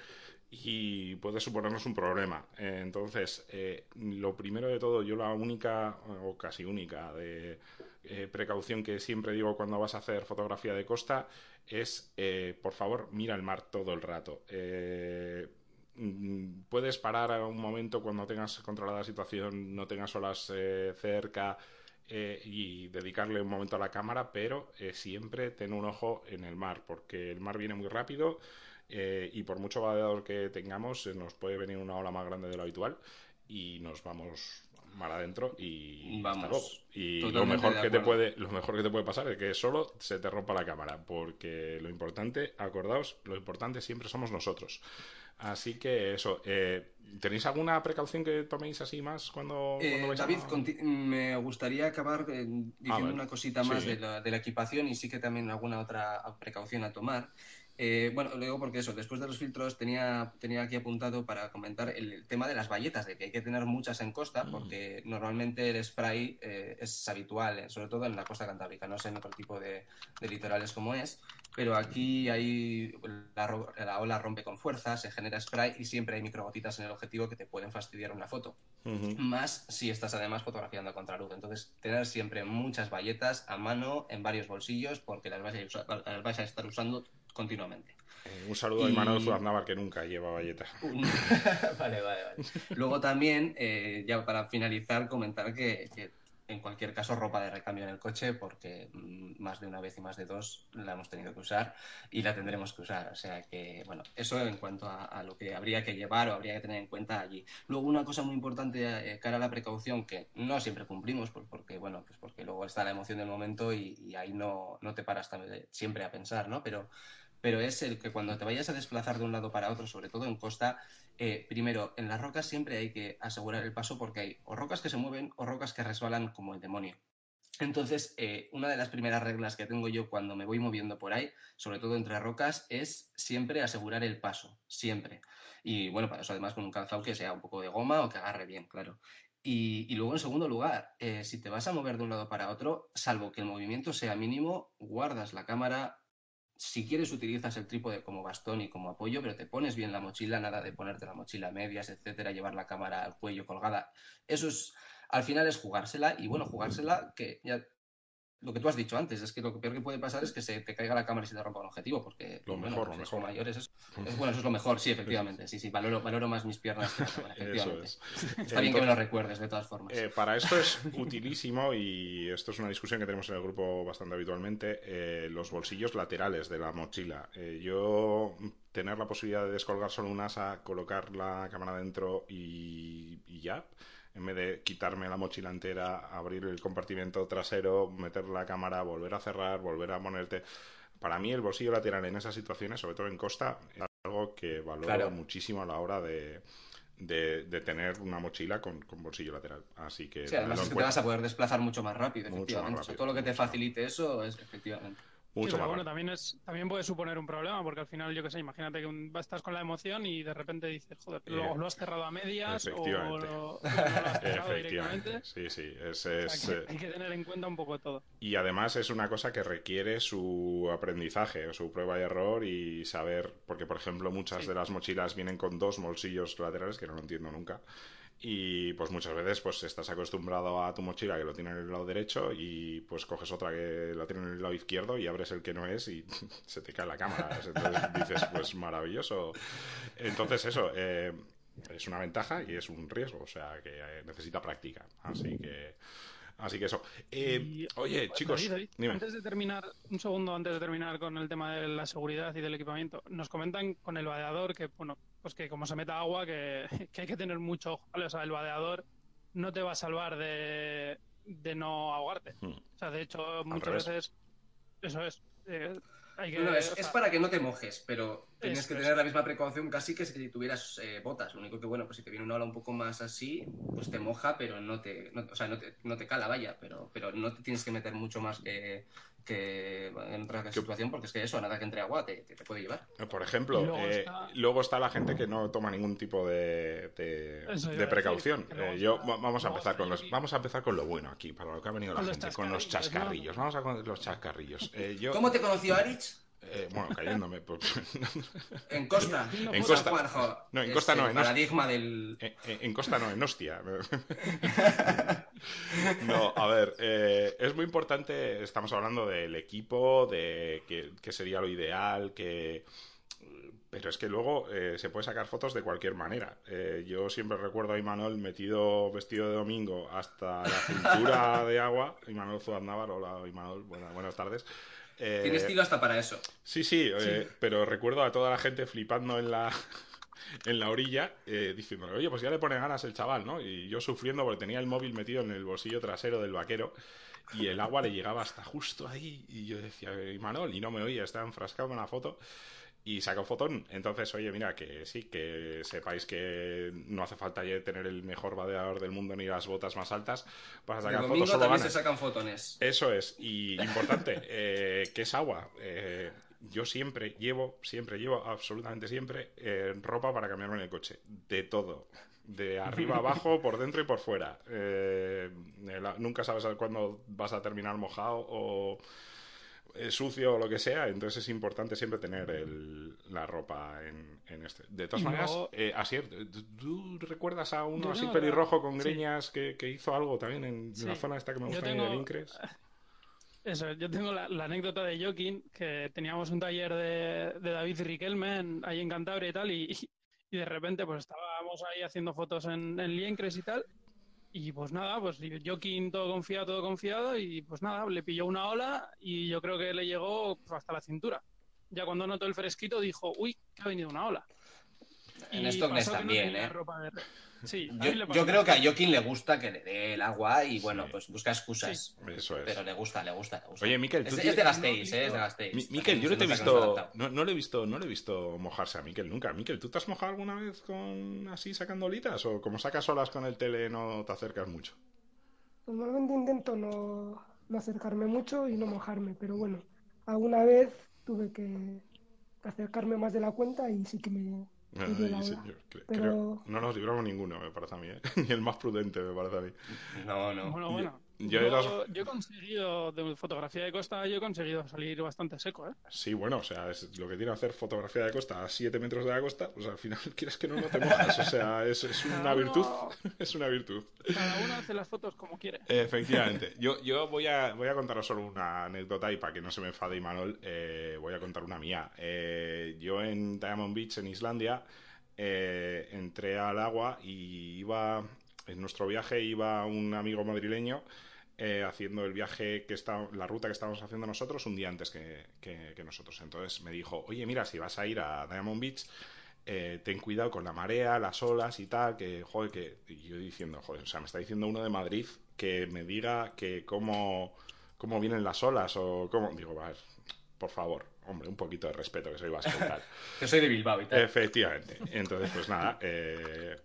y puede suponernos un problema. entonces, eh, lo primero de todo, yo la única, o casi única, de eh, precaución que siempre digo cuando vas a hacer fotografía de costa es, eh, por favor, mira el mar todo el rato. Mm, puedes parar a un momento cuando tengas controlada la situación, no tengas olas cerca, y dedicarle un momento a la cámara, pero siempre ten un ojo en el mar, porque el mar viene muy rápido eh, y por mucho vadeador que tengamos, nos puede venir una ola más grande de lo habitual y nos vamos mar adentro y vamos Y lo mejor que te puede, lo mejor que te puede pasar es que solo se te rompa la cámara, porque lo importante, acordaos, lo importante siempre somos nosotros. Así que eso, eh, ¿tenéis alguna precaución que toméis así más cuando, eh, David, me gustaría acabar diciendo ah, una cosita más de, la, de la equipación y sí que también alguna otra precaución a tomar. Eh, bueno, lo digo porque eso, después de los filtros tenía, tenía aquí apuntado para comentar el, tema de las bayetas, de que hay que tener muchas en costa, mm. porque normalmente el spray eh, es habitual, eh, sobre todo en la costa cantábrica, no sé en otro tipo de, litorales como es, pero aquí hay la, ola rompe con fuerza, se genera spray y siempre hay microgotitas en el objetivo que te pueden fastidiar una foto. Más si estás además fotografiando a contraluz. Entonces, tener siempre muchas bayetas a mano en varios bolsillos porque las las vais a estar usando continuamente. Eh, un saludo a Imanol Zuaznavar que nunca lleva valleta. vale, vale, vale. Luego también, eh, ya para finalizar, comentar que, en cualquier caso ropa de recambio en el coche porque mm, más de una vez y más de dos la hemos tenido que usar y la tendremos que usar. O sea que, bueno, eso en cuanto a, lo que habría que llevar o habría que tener en cuenta allí. Luego una cosa muy importante eh, cara a la precaución que no siempre cumplimos pues porque, bueno, pues porque luego está la emoción del momento y, y ahí no, no te paras siempre a pensar, ¿no? Pero pero es el que cuando te vayas a desplazar de un lado para otro, sobre todo en costa, eh, primero, en las rocas siempre hay que asegurar el paso porque hay o rocas que se mueven o rocas que resbalan como el demonio. Entonces, eh, una de las primeras reglas que tengo yo cuando me voy moviendo por ahí, sobre todo entre rocas, es siempre asegurar el paso, siempre. Y bueno, para eso además con un calzado que sea un poco de goma o que agarre bien, claro. Y, luego, en segundo lugar, eh, si te vas a mover de un lado para otro, salvo que el movimiento sea mínimo, guardas la cámara si quieres utilizas el trípode como bastón y como apoyo, pero te pones bien la mochila, nada de ponerte la mochila a medias, etcétera, llevar la cámara al cuello colgada. Eso es, al final es jugársela y bueno, jugársela que ya lo que tú has dicho antes, es que lo peor que puede pasar es que se te caiga la cámara y se te rompa un objetivo, porque lo mejor, lo mejor. mayores es, bueno, eso es lo mejor, sí, efectivamente, sí, sí, valoro, valoro más mis piernas que la efectivamente. Está bien que me lo recuerdes, de todas formas. Eh, para esto es utilísimo, y esto es una discusión que tenemos en el grupo bastante habitualmente, eh, los bolsillos laterales de la mochila. Eh, yo tener la posibilidad de descolgar solo un asa, colocar la cámara dentro y, y ya en vez de quitarme la mochila entera, abrir el compartimento trasero, meter la cámara, volver a cerrar, volver a ponerte. Para mí el bolsillo lateral en esas situaciones, sobre todo en costa, es algo que valoro muchísimo a la hora de, de, tener una mochila con, bolsillo lateral. Así que. Sí, además te vas a poder desplazar mucho más rápido, efectivamente. todo lo que te facilite eso es efectivamente. Mucho pero bueno, también, es, también puede suponer un problema, porque al final, yo qué sé, imagínate que un, estás con la emoción y de repente dices, joder, lo, lo has cerrado a medias o lo, has cerrado directamente. Sí, sí, es, eh, hay que tener en cuenta un poco todo. Y además es una cosa que requiere su aprendizaje, su prueba y error y saber, porque por ejemplo muchas de las mochilas vienen con dos bolsillos laterales, que no lo entiendo nunca y pues muchas veces pues estás acostumbrado a tu mochila que lo tiene en el lado derecho y pues coges otra que la tiene en el lado izquierdo y abres el que no es y se te cae la cámara. Entonces dices, pues maravilloso. Entonces eso, eh, es una ventaja y es un riesgo, o sea que eh, necesita práctica. Así que... Así que eso. Eh, oye, chicos, antes de terminar, un segundo antes de terminar con el tema de la seguridad y del equipamiento, nos comentan con el vadeador que, bueno, pues que como se meta agua, que, hay que tener mucho ojo, O sea, el vadeador no te va a salvar de, de no ahogarte. Hmm. O sea, de hecho, muchas veces, eso es, eh, es, para que no te mojes, pero tienes que tener la misma precaución casi que si tuvieras eh, botas. Lo único que, bueno, pues si te viene una ola un poco más así, pues te moja, pero no te, o sea, no te, no te cala, vaya, pero, pero no te tienes que meter mucho más que, que en otra situación, porque es que eso, nada que entre agua te, te, puede llevar. Eh, por ejemplo, luego, está... la gente que no toma ningún tipo de, de, precaución. yo vamos a empezar con los, vamos a empezar con lo bueno aquí, para lo que ha venido la gente, con los chascarrillos. Vamos a con los chascarrillos. ¿Cómo te conoció Arich? Eh, bueno, cayéndome. pues, En Costa. En San Costa. Juanjo, No, en Costa no, en paradigma del... en, en- en Costa no, en Hostia. No, a ver, eh, es muy importante, estamos hablando del equipo, de que, que sería lo ideal, que... Pero es que luego eh, se puede sacar fotos de cualquier manera. Eh, yo siempre recuerdo a Imanol metido vestido de domingo hasta la cintura de agua. Imanol Zuandávar, hola Imanol, buenas, buenas tardes. Eh, Tiene estilo hasta para eso. Sí, sí, eh, pero recuerdo a toda la gente flipando en la, en la orilla, eh, diciendo, oye, pues ya le pone ganas el chaval, ¿no? Y yo sufriendo porque tenía el móvil metido en el bolsillo trasero del vaquero y el agua le llegaba hasta justo ahí. Y yo decía, Imanol, y no me oía, estaba enfrascado en la foto. Y sacó fotón. Entonces, oye, mira, que sí, que sepáis que no hace falta ya tener el mejor vadeador del mundo ni las botas más altas para sacar domingo fotos solo también se sacan fotones. Eso es, y importante, eh, que es agua. Eh, yo siempre llevo, siempre llevo, absolutamente siempre, eh, ropa para cambiarme en el coche. De todo. De arriba abajo, por dentro y por fuera. Eh, el- nunca sabes cuándo vas a terminar mojado o sucio o lo que sea, entonces es importante siempre tener el- la ropa en, en este. De todas Y maneras, luego- eh, Asier, ¿tú- ¿tú recuerdas a uno así pelirrojo con sí. greñas que, que hizo algo también en Sí. la zona esta que me gusta tengo- del Incres? Eso, yo tengo la, la anécdota de Joaquín, que teníamos un taller de, de David Riquelme en- ahí en Cantabria y tal, y, y de repente pues estábamos ahí haciendo fotos en, en Liencres y tal, y pues nada, pues Joaquín todo confiado, todo confiado, y pues nada, le pilló una ola y yo creo que le llegó pues, hasta la cintura. Ya cuando notó el fresquito dijo, uy, que ha venido una ola. En Y Stockness pasó que no también, ¿eh? ropa de- Sí, Yo, creo que a Joaquín le gusta que le dé el agua y bueno, Sí. pues busca excusas. Eso es. Pero le gusta, le gusta, le gusta. Oye, Miquel, tú es, de Gasteiz, ¿eh? Es de Gasteiz. Mi- Miquel, yo no te he visto, no no, le he visto, no le he visto mojarse a Miquel nunca. Miquel, ¿tú te has mojado alguna vez con así sacando olitas o como sacas olas con el tele no te acercas mucho? Normalmente intento no, no acercarme mucho y no mojarme, pero bueno, alguna vez tuve que acercarme más de la cuenta y sí que me, Ay, ola. señor, cre- Pero- creo- no nos libramos ninguno, me parece a mí, ¿eh? ni el más prudente, me parece a mí. No, no. Bueno, bueno. Yo Yo, las- yo he conseguido, de fotografía de costa, yo he conseguido salir bastante seco, ¿eh? Sí, bueno, o sea, es lo que tiene hacer fotografía de costa a 7 metros de la costa, pues al final quieres que no, no te mojas, o sea, es, es una Cada uno- virtud, es una virtud. Cada uno hace las fotos como quiere. Efectivamente. Yo, yo voy, a, voy a contaros solo una anécdota y para que no se me enfade Imanol, eh, voy a contar una mía. Eh, yo en Diamond Beach, en Islandia, eh, entré al agua y iba, en nuestro viaje iba un amigo madrileño eh, haciendo el viaje que está, la ruta que estábamos haciendo nosotros un día antes que, que- que nosotros. Entonces me dijo, oye, mira, si vas a ir a Diamond Beach, eh, ten cuidado con la marea, las olas y tal, que, joder, que... Y yo diciendo, joder, o sea, me está diciendo uno de Madrid que me diga que cómo, cómo vienen las olas o cómo... Digo, va, por favor, hombre, un poquito de respeto que soy vasco y tal. Que soy de Bilbao y tal. Efectivamente. Entonces, pues nada, eh,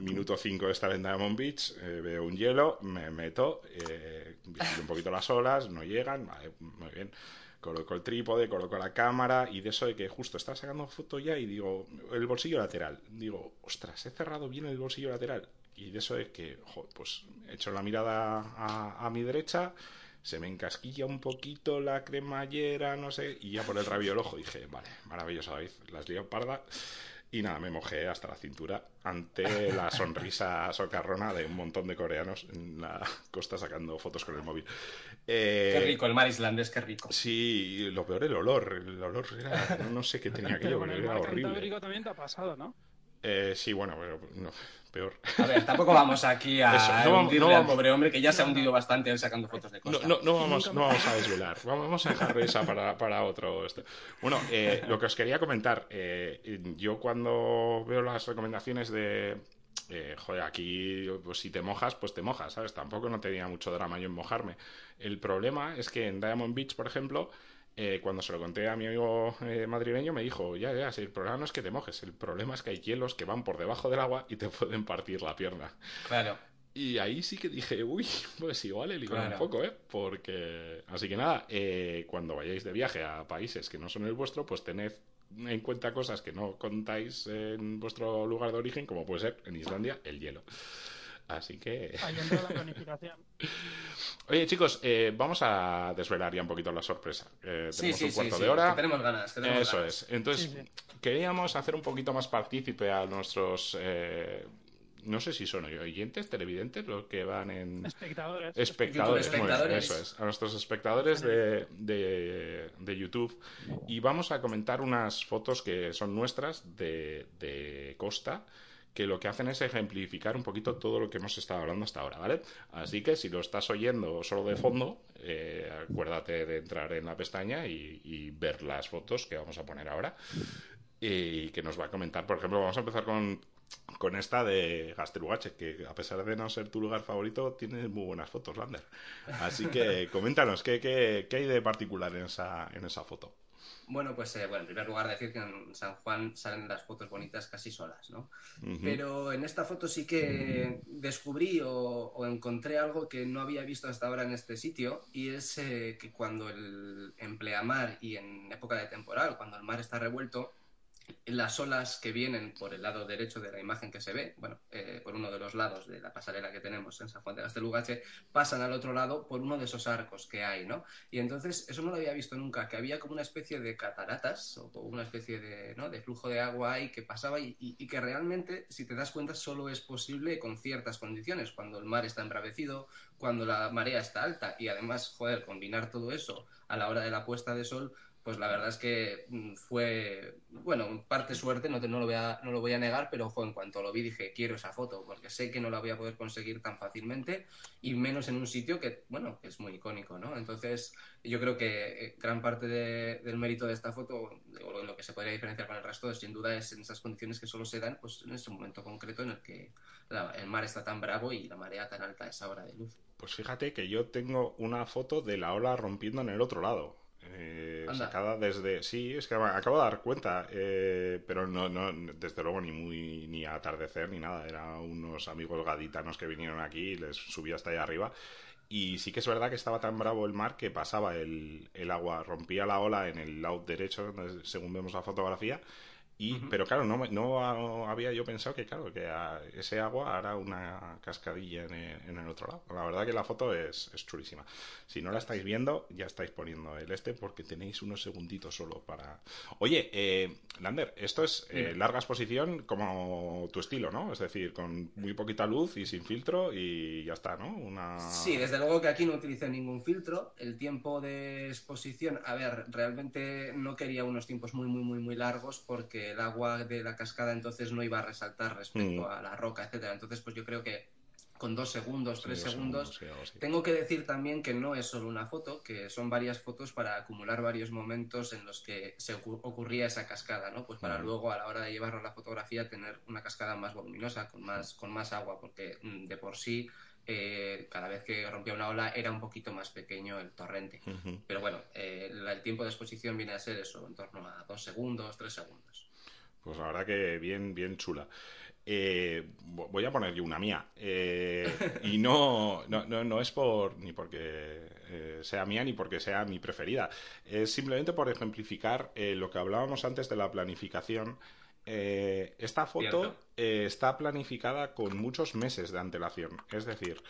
minuto 5 de estar en Diamond Beach, eh, veo un hielo, me meto, eh, un poquito las olas, no llegan, vale, muy bien. Coloco el trípode, coloco la cámara y de eso de que justo estaba sacando foto ya y digo, el bolsillo lateral. Digo, ostras, he cerrado bien el bolsillo lateral. Y de eso de que, jo, pues echo la mirada a, mi derecha, se me encasquilla un poquito la cremallera, no sé, y ya por el rabillo del ojo dije, vale, maravilloso David, las lío parda. Y nada, me mojé hasta la cintura ante la sonrisa socarrona de un montón de coreanos en la costa sacando fotos con el móvil. Eh, Qué rico, el mar islandés, qué rico. Sí, lo peor el olor. El olor era. No sé qué tenía aquello, Pero el mar horrible. Cantábrico también te ha pasado, ¿no? Eh, sí, bueno, pero no, peor. A ver, tampoco vamos aquí a Eso, no vamos- hundirle no al pobre hombre que ya se ha hundido bastante él sacando fotos de costa. no, no, vamos, no vamos a desvelar. Vamos, vamos a dejar esa para, para otro. esto. Bueno, eh, lo que os quería comentar. eh, yo cuando veo las recomendaciones de. eh, joder, aquí pues, si te mojas, pues te mojas, ¿sabes? Tampoco no tenía mucho drama yo en mojarme. El problema es que en Diamond Beach, por ejemplo, eh, cuando se lo conté a mi amigo eh, madrileño, me dijo, ya, ya, si el problema no es que te mojes, el problema es que hay hielos que van por debajo del agua y te pueden partir la pierna. Claro. Y ahí sí que dije, uy, pues igual el Claro. un poco, ¿eh? Porque. Así que nada, eh, cuando vayáis de viaje a países que no son el vuestro, pues tened en cuenta cosas que no contáis en vuestro lugar de origen, como puede ser en Islandia el hielo. Así que... Ahí entra la planificación. Oye, chicos, eh, vamos a desvelar ya un poquito la sorpresa. Eh, Sí, tenemos sí, un sí, cuarto sí, de hora. que tenemos ganas, que tenemos Eso ganas. es. Entonces, Sí, sí. queríamos hacer un poquito más partícipe a nuestros... eh, no sé si son oyentes, televidentes, los que van en... Espectadores. Bien, espectadores. eso es, a nuestros espectadores de, de- de YouTube y vamos a comentar unas fotos que son nuestras de, de Costa que lo que hacen es ejemplificar un poquito todo lo que hemos estado hablando hasta ahora, ¿vale? Así que si lo estás oyendo solo de fondo, eh, acuérdate de entrar en la pestaña y, ver las fotos que vamos a poner ahora y que nos va a comentar. Por ejemplo, vamos a empezar con, con esta de Gastelugache, que a pesar de no ser tu lugar favorito, tiene muy buenas fotos, Lander. Así que coméntanos, ¿qué, qué, qué hay de particular en esa, en esa foto? Bueno, pues eh, bueno, en primer lugar decir que en San Juan salen las fotos bonitas casi solas, ¿no? Pero en esta foto sí que descubrí o, o encontré algo que no había visto hasta ahora en este sitio y es eh, que cuando el en pleamar y en época de temporal, cuando el mar está revuelto, las olas que vienen por el lado derecho de la imagen que se ve, bueno, eh, por uno de los lados de la pasarela que tenemos en San Juan de Gastelugache, pasan al otro lado por uno de esos arcos que hay, ¿no? Y entonces eso no lo había visto nunca, que había como una especie de cataratas o una especie de, ¿no? de flujo de agua ahí que pasaba y, y- y que realmente, si te das cuenta, solo es posible con ciertas condiciones, cuando el mar está embravecido, cuando la marea está alta y además, joder, combinar todo eso a la hora de la puesta de sol, pues la verdad es que mm, fue, bueno, en parte suerte, no, te- no, lo voy a, no lo voy a negar, pero ojo, en cuanto lo vi dije, quiero esa foto, porque sé que no la voy a poder conseguir tan fácilmente y menos en un sitio que, bueno, que es muy icónico, ¿no? Entonces, yo creo que eh, gran parte de- del mérito de esta foto, o en lo que se podría diferenciar con el resto, sin duda es en esas condiciones que solo se dan, pues en ese momento concreto en el que la- el mar está tan bravo y la marea tan alta a esa hora de luz. Pues fíjate que yo tengo una foto de la ola rompiendo en el otro lado. Eh, sacada desde. Sí, es que acabo de dar cuenta. eh, pero no, no, desde luego ni muy ni atardecer ni nada. Eran unos amigos gaditanos que vinieron aquí y les subí hasta allá arriba. Y sí que es verdad que estaba tan bravo el mar que pasaba el, el agua, rompía la ola en el lado derecho, según vemos la fotografía. Y, Pero claro, no, me- no había yo pensado que, claro, que ese agua hará una cascadilla en el, en el otro lado. La verdad que la foto es, es chulísima. Si no la estáis viendo, ya estáis poniendo el este porque tenéis unos segunditos solo para... Oye, eh, Lander, esto es eh, larga exposición como tu estilo, ¿no? Es decir, con muy poquita luz y sin filtro y ya está, ¿no? Una... Sí, desde luego que aquí no utilicé ningún filtro. El tiempo de exposición, a ver, realmente no quería unos tiempos muy, muy, muy, muy largos porque el agua de la cascada entonces no iba a resaltar respecto Mm. a la roca, etcétera. Entonces, pues yo creo que con dos segundos, tres Sí, dos segundos, sí, tengo que decir también que no es solo una foto, que son varias fotos para acumular varios momentos en los que se ocu- ocurría esa cascada, ¿no? Pues para Ujú. luego a la hora de llevarlo a la fotografía tener una cascada más voluminosa, con más, con más agua, porque mm, de por sí eh, cada vez que rompía una ola era un poquito más pequeño el torrente. Ujú. Pero bueno, eh, el tiempo de exposición viene a ser eso, en torno a dos segundos, tres segundos. Pues la verdad que bien, bien chula. Eh, vo- voy a poner yo una mía. Eh, y no, no, no, no es por ni porque eh, sea mía ni porque sea mi preferida. Es simplemente por ejemplificar eh, lo que hablábamos antes de la planificación. Eh, esta foto eh, está planificada con muchos meses de antelación. Es decir,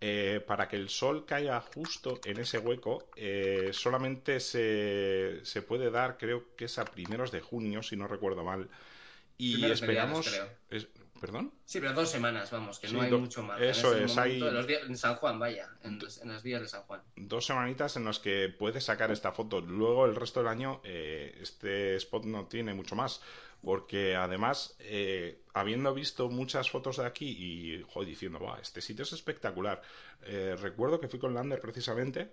eh, para que el sol caiga justo en ese hueco, eh, solamente se, se puede dar, creo que es a primeros de junio, si no recuerdo mal. Y Primeros esperamos. es- ¿Perdón? Sí, pero dos semanas, vamos, que Sí, no hay do- mucho más. eso En es, hay- en, los días- en San Juan, vaya, en, los- en días de San Juan. Dos semanitas en las que puedes sacar esta foto. Luego, el resto del año, eh, este spot no tiene mucho más. Porque además, eh, habiendo visto muchas fotos de aquí y diciendo, "Buah, este sitio es espectacular. Eh, recuerdo que fui con Lander precisamente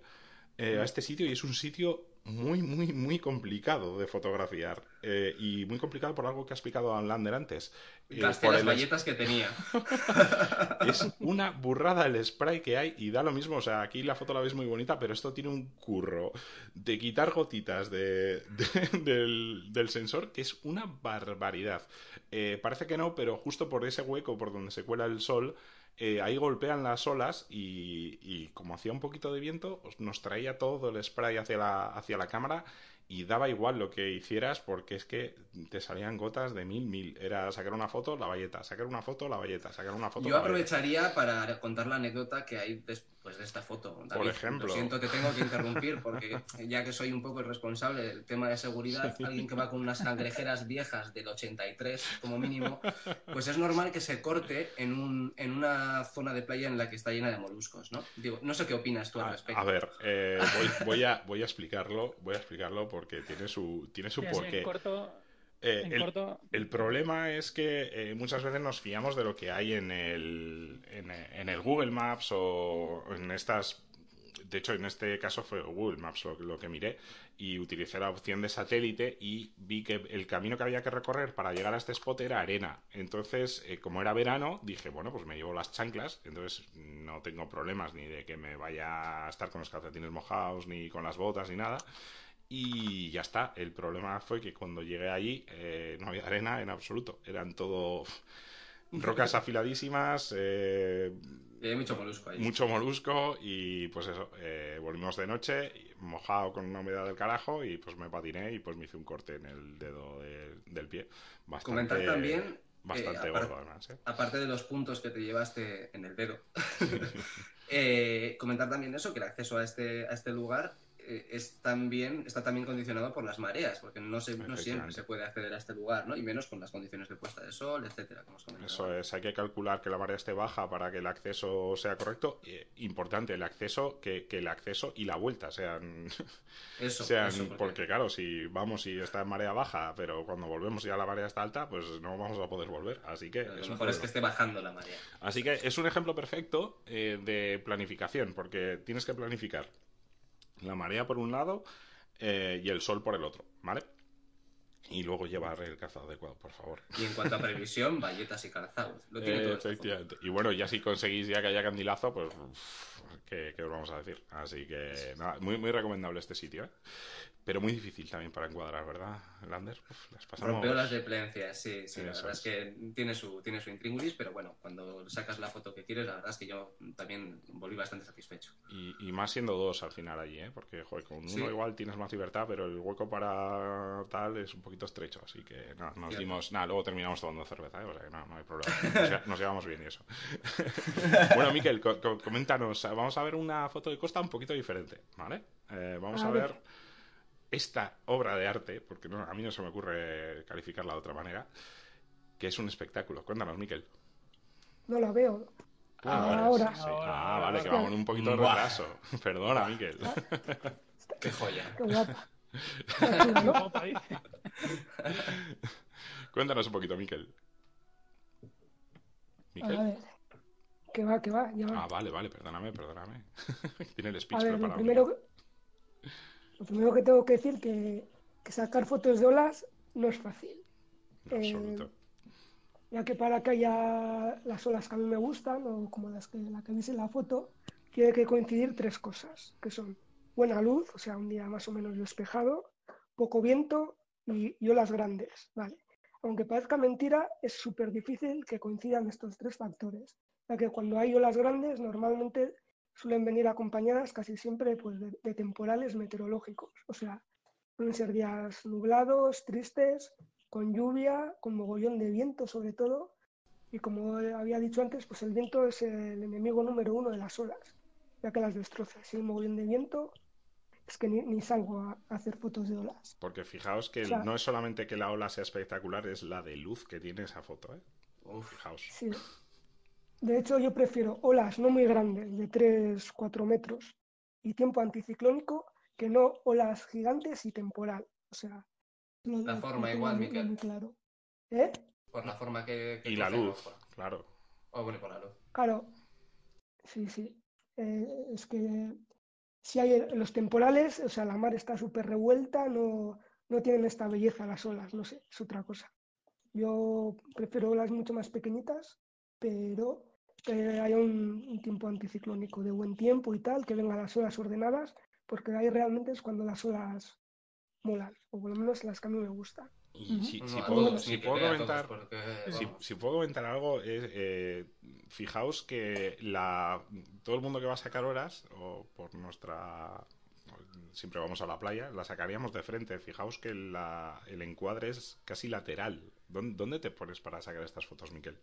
eh, a este sitio y es un sitio muy, muy, muy complicado de fotografiar. Eh, y muy complicado por algo que ha explicado a Lander antes. Eh, Gasté por las el- valletas que tenía. es una burrada el spray que hay y da lo mismo. O sea, aquí la foto la ves muy bonita, pero esto tiene un curro de quitar gotitas de, de- del, del sensor que es una barbaridad. Eh, parece que no, pero justo por ese hueco por donde se cuela el sol, eh, ahí golpean las olas y, y como hacía un poquito de viento, os- nos traía todo el spray hacia la, hacia la cámara y daba igual lo que hicieras porque es que te salían gotas de mil, mil. Era sacar una foto, la valleta, sacar una foto, la valleta, sacar una foto. Yo aprovecharía para contar la anécdota que hay después de esta foto. Por ejemplo. Lo siento, te tengo que interrumpir porque ya que soy un poco el responsable del tema de seguridad, alguien que va con unas cangrejeras viejas del 83 como mínimo, pues es normal que se corte en, un, en una zona de playa en la que está llena de moluscos, ¿no? Digo, no sé qué opinas tú al respecto. A, ver, eh, voy, a, voy a explicarlo, voy a explicarlo porque tiene su, tiene su porqué. Eh, el, problema es que eh, muchas veces nos fiamos de lo que hay en el, en, el Google Maps o en estas de hecho, en este caso fue Google Maps lo, que miré y utilicé la opción de satélite y vi que el camino que había que recorrer para llegar a este spot era arena. Entonces, eh, como era verano, dije, bueno, pues me llevo las chanclas, entonces no tengo problemas ni de que me vaya a estar con los calcetines mojados, ni con las botas, ni nada. Y ya está. El problema fue que cuando llegué allí eh, no había arena en absoluto. Eran todo rocas afiladísimas. Eh, y hay mucho molusco ahí. Mucho molusco y pues eso, eh, volvimos de noche, mojado con una humedad del carajo y pues me patiné y pues me hice un corte en el dedo del pie. Bastante, Comentar también... Bastante gordo además. Aparte de los puntos que te llevaste en el dedo. comentar también eso, que el acceso a este, a este lugar eh, es también, está también condicionado por las mareas, porque no, se, no siempre se puede acceder a este lugar, ¿no? Y menos con las condiciones de puesta de sol, etcétera, Eso es, hay que calcular que la marea esté baja para que el acceso sea correcto. importante, el acceso, que, que, el acceso y la vuelta sean... Eso, sean porque... claro, si vamos y está en marea baja, pero cuando volvemos ya la marea está alta, pues no vamos a poder volver. Así que... lo mejor es que esté bajando la marea. Así que es un ejemplo perfecto eh, de planificación, porque tienes que planificar la marea por un lado eh, y el sol por el otro, ¿vale? Y luego llevar el calzado adecuado, por favor. Y en cuanto a previsión, valletas y calzados. Lo y bueno, ya si conseguís ya que haya candilazo, pues ¿qué, os vamos a decir? Así que nada, muy, muy recomendable este sitio, ¿eh? Pero muy difícil también para encuadrar, ¿verdad, Lander? Uf, las pasamos... las de plencia, sí, sí, la verdad es. que tiene su, tiene su intríngulis, pero bueno, cuando sacas la foto que quieres, la verdad es que yo también volví bastante satisfecho. Y, más siendo dos al final allí, ¿eh? Porque, joder, con uno igual tienes más libertad, pero el hueco para tal es un poquito estrecho, así que no, nos dimos... Nada, luego terminamos tomando cerveza, ¿eh? O sea que no, no hay problema, nos, llevamos bien y eso. bueno, Miquel, coméntanos, vamos a ver una foto de Costa un poquito diferente, ¿vale? Eh, vamos a, ver esta obra de arte, porque no, a mí no se me ocurre calificarla de otra manera, que es un espectáculo. Cuéntanos, Miquel. No la veo. Ah, ahora. Ah, vale, que vamos un poquito de retraso. Perdona, Miquel. Qué joya. Qué guapa. Cuéntanos un poquito, Miquel. ¿Miquel? A ver. Que va, que va, Ah, vale, vale, perdóname, perdóname. Tiene el speech a ver, primero, lo primero que tengo que decir que, que sacar fotos de olas no es fácil. Eh, ya que para que haya las olas que a mí me gustan, o como las que la que dice en la foto, tiene que coincidir tres cosas, que son buena luz, o sea, un día más o menos despejado, poco viento y, y olas grandes, ¿vale? Aunque parezca mentira, es súper difícil que coincidan estos tres factores, ya que cuando hay olas grandes normalmente suelen venir acompañadas casi siempre pues, de, temporales meteorológicos. O sea, pueden ser días nublados, tristes, con lluvia, con mogollón de viento sobre todo. Y como había dicho antes, pues el viento es el enemigo número uno de las olas, ya que las destroza. Si hay mogollón de viento, es que ni, salgo a, hacer fotos de olas. Porque fijaos que no es solamente que la ola sea espectacular, es la de luz que tiene esa foto. ¿eh? fijaos. Sí. De hecho, yo prefiero olas no muy grandes, de 3-4 metros, y tiempo anticiclónico, que no olas gigantes y temporal. O sea, la forma igual, Miquel. claro. ¿Eh? Por la forma que. y la luz, claro. O bueno, por la luz. Claro. Sí, sí. Eh, es que si hay los temporales, o sea, la mar está súper revuelta, no, no tienen esta belleza las olas, no sé, es otra cosa. Yo prefiero olas mucho más pequeñitas, pero que haya un, tiempo anticiclónico de buen tiempo y tal, que vengan las olas ordenadas, porque ahí realmente es cuando las olas molan, o por lo menos las que a mí me gustan. Y si, puedo, comentar, algo, eh, fijaos que la, todo el mundo que va a sacar horas, o por nuestra siempre vamos a la playa, la sacaríamos de frente. Fijaos que la- el encuadre es casi lateral. ¿Dónde, dónde te pones para sacar estas fotos, Miquel?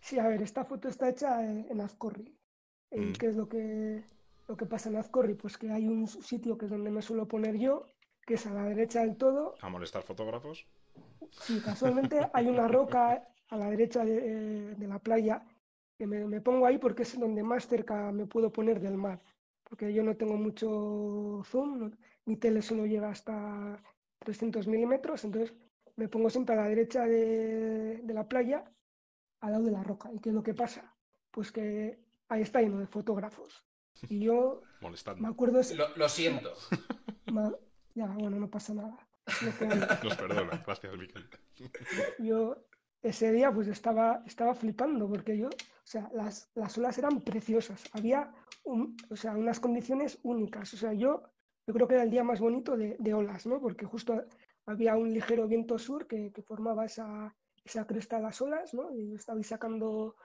Sí, a ver, esta foto está hecha en, en Azcorri. ¿Y Mm. qué es lo que, lo que pasa en Azcorri? Pues que hay un sitio que es donde me suelo poner yo, que es a la derecha del todo. ¿A molestar fotógrafos? Sí, casualmente hay una roca a la derecha de, de la playa que me, me pongo ahí porque es donde más cerca me puedo poner del mar. Porque yo no tengo mucho zoom, no- mi tele solo llega hasta 300 milímetros, entonces me pongo siempre a la derecha de, de la playa, al lado de la roca. ¿Y qué es lo que pasa? Pues que ahí está lleno de fotógrafos. Y yo me Molestando. acuerdo, ese- Lo, lo siento. ya, bueno, no pasa nada. Nos perdona. Gracias, Miquel. Yo ese día pues estaba, estaba flipando porque yo, o sea, las, las olas eran preciosas, había un- o sea, unas condiciones únicas, o sea, yo, yo creo que era el día más bonito de, de olas, ¿no? Porque justo había un ligero viento sur que, que formaba esa, esa cresta de las olas, ¿no? Y yo estaba ahí sacando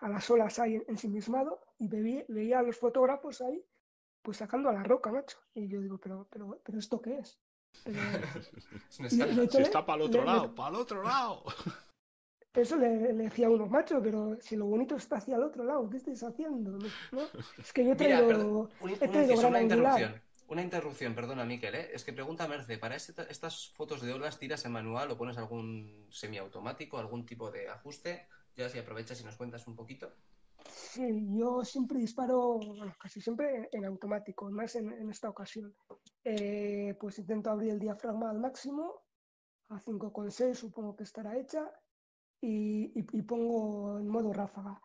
a las olas ahí ensimismado y veía, veía a los fotógrafos ahí pues sacando a la roca, macho. Y yo digo, pero, pero, pero ¿esto qué es? Pero, Es un y de escándalo. hecho Si le- está para el otro le- le- lado, para el otro lado. Eso le, le decía a uno, macho, pero si lo bonito está hacia el otro lado, ¿qué estáis haciendo? ¿No? Es que yo he Mira, perdón, un, he un traído inciso, gran una angular. interrupción. Una interrupción, perdona, Miquel, ¿eh? Es que pregunta Merce, ¿para este- estas fotos de olas tiras en manual o pones algún semiautomático, algún tipo de ajuste? Ya si aprovechas y nos cuentas un poquito. Sí, yo siempre disparo, bueno, casi siempre en automático, más en, en esta ocasión. Eh, pues intento abrir el diafragma al máximo, a 5,6 supongo que estará hecha, y, y- y pongo en modo ráfaga.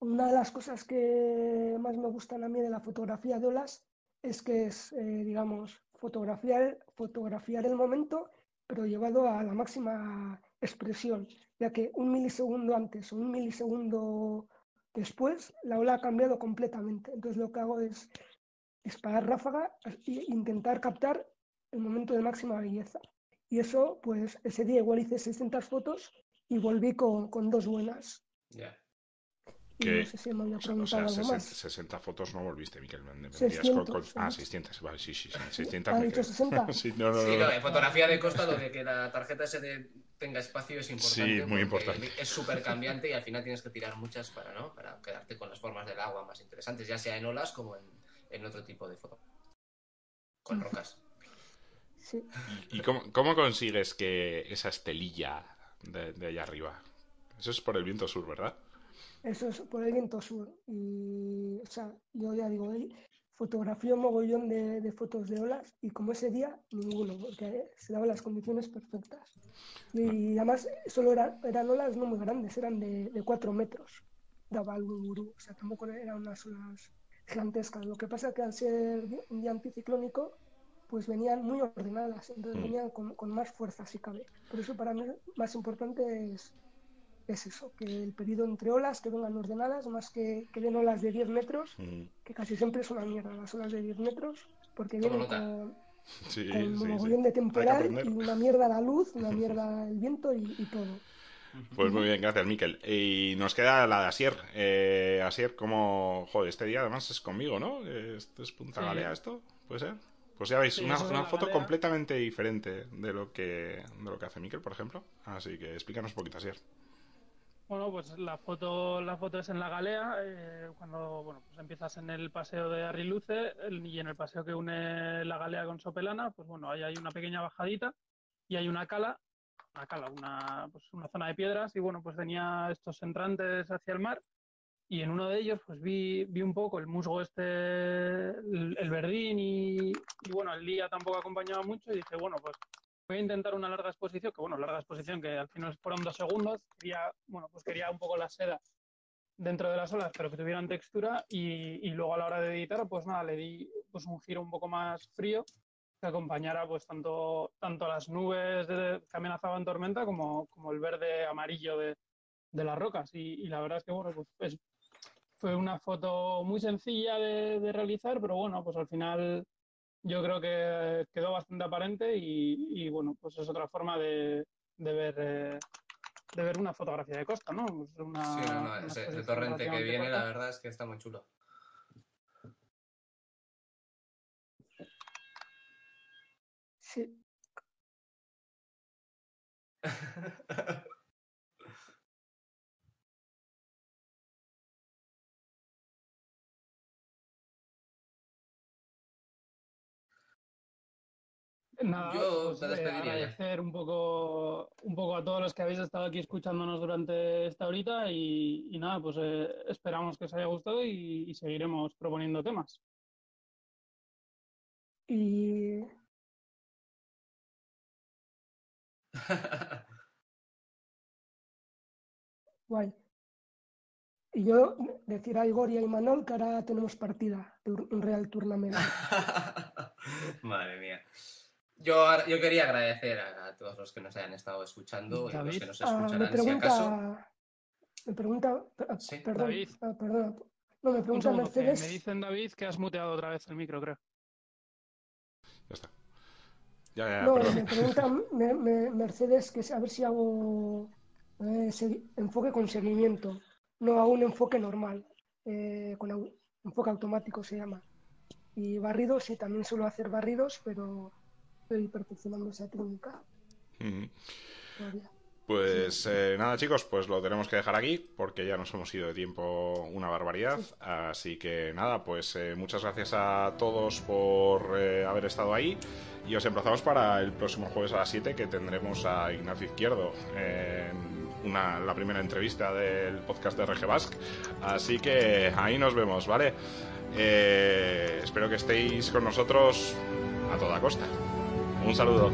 Una de las cosas que más me gustan a mí de la fotografía de olas es que es, eh, digamos, fotografiar, fotografiar el momento, pero llevado a la máxima expresión, ya que un milisegundo antes o un milisegundo después la ola ha cambiado completamente. Entonces lo que hago es disparar ráfaga e intentar captar el momento de máxima belleza. Y eso, pues ese día igual hice 600 fotos y volví con, con dos buenas. Ya. Y Que- no sé si me había O sea, o preguntado sea, algo 60, más. 60 fotos no volviste, Miquel. me- me vendrías con- 600, con- ah, ¿sabes? 600. Vale, sí, sí, sí. 600 ¿Ha me dicho creo. 60? Sí, no, no, Sí, no, no, no. en fotografía de costa lo de que la tarjeta SD tenga espacio es importante. Sí, muy importante. Es súper cambiante y al final tienes que tirar muchas para, ¿no? para quedarte con las formas del agua más interesantes, ya sea en olas como en, en otro tipo de foto. Con rocas. Sí. ¿Y cómo, cómo consigues que esa estelilla de, de allá arriba? Eso es por el viento sur, ¿verdad? Eso es por el viento sur. Y, o sea, yo ya digo, fotografío un mogollón de, de fotos de olas y como ese día, ninguno, porque se daban las condiciones perfectas. Y además, solo eran, eran olas no muy grandes, eran de, de 4 metros. Daba el gurú, o sea, tampoco eran unas olas gigantescas. Lo que pasa que al ser un día anticiclónico, pues venían muy ordenadas, entonces Mm. venían con, con más fuerza, si cabe. Por eso para mí más importante es, es eso, que el periodo entre olas que vengan ordenadas, más que, que den olas de 10 metros, Mm, que casi siempre son una mierda las olas de 10 metros, porque Tomo vienen nota. con, Sí, con sí, un sí. de temporal y una mierda la luz, una mierda el viento y, y todo. Pues muy bien, gracias, Miquel. Y nos queda la de Asier. Eh, Asier, como... Joder, este día además es conmigo, ¿no? ¿Esto es Punta Sí. Galea esto? ¿Puede ser? Pues ya veis, Sí, una, es una foto Galea. completamente diferente de lo que de lo que hace Miquel, por ejemplo. Así que explícanos un poquito, Asier. Bueno, pues la foto, la foto es en la galea, eh, cuando bueno, pues empiezas en el paseo de Arriluce y en el paseo que une la galea con Sopelana, pues bueno, ahí hay una pequeña bajadita y hay una cala, una cala, una, pues una zona de piedras y bueno, pues tenía estos entrantes hacia el mar y en uno de ellos pues vi, vi un poco el musgo este, el, el verdín y, y bueno, el día tampoco acompañaba mucho y dije, bueno, pues voy a intentar una larga exposición, que bueno, larga exposición que al final fueron dos segundos, quería, bueno, pues quería un poco la seda dentro de las olas, pero que tuvieran textura y, y luego a la hora de editar, pues nada, le di pues un giro un poco más frío que acompañara pues tanto, tanto las nubes de- que amenazaban tormenta como, como el verde amarillo de, de las rocas. Y, y la verdad es que bueno, pues es- fue una foto muy sencilla de, de realizar, pero bueno, pues al final yo creo que quedó bastante aparente y, bueno, pues es otra forma de, ver. Eh, de ver una fotografía de costa, ¿no? Una, sí, no, no, ese, torrente que viene, la verdad es que está muy chulo. Sí. Nada, Yo pues, eh, ya. agradecer un poco, un poco a todos los que habéis estado aquí escuchándonos durante esta horita y, y nada, pues eh, esperamos que os haya gustado y, y seguiremos proponiendo temas. Y guay. Y yo decir a Igor y a Imanol que ahora tenemos partida de un Real Tournament. Madre mía. Yo, ahora- yo quería agradecer a, a todos los que nos hayan estado escuchando y los David. que nos Ah, me escucharán si acaso. pregunta, me pregunta, Sí. perdón, David. ah, perdona. No, me Un pregunta segundo, Mercedes. me dicen David que has muteado otra vez el micro, creo. Ya está. Ya, ya, No, perdón. me pregunta me- me- Mercedes que a ver si hago eh, enfoque con seguimiento, no a un enfoque normal, eh, con au- enfoque automático se llama. Y barridos, sí, también suelo hacer barridos, pero estoy perfeccionando esa técnica. Pues eh, nada, chicos, pues lo tenemos que dejar aquí porque ya nos hemos ido de tiempo una barbaridad. Así que nada, pues eh, muchas gracias a todos por eh, haber estado ahí y os emplazamos para el próximo jueves a las 7 que tendremos a Ignacio Izquierdo en una, la primera entrevista del podcast de RG Basque. Así que ahí nos vemos, ¿vale? Espero que estéis con nosotros a toda costa. Un saludo.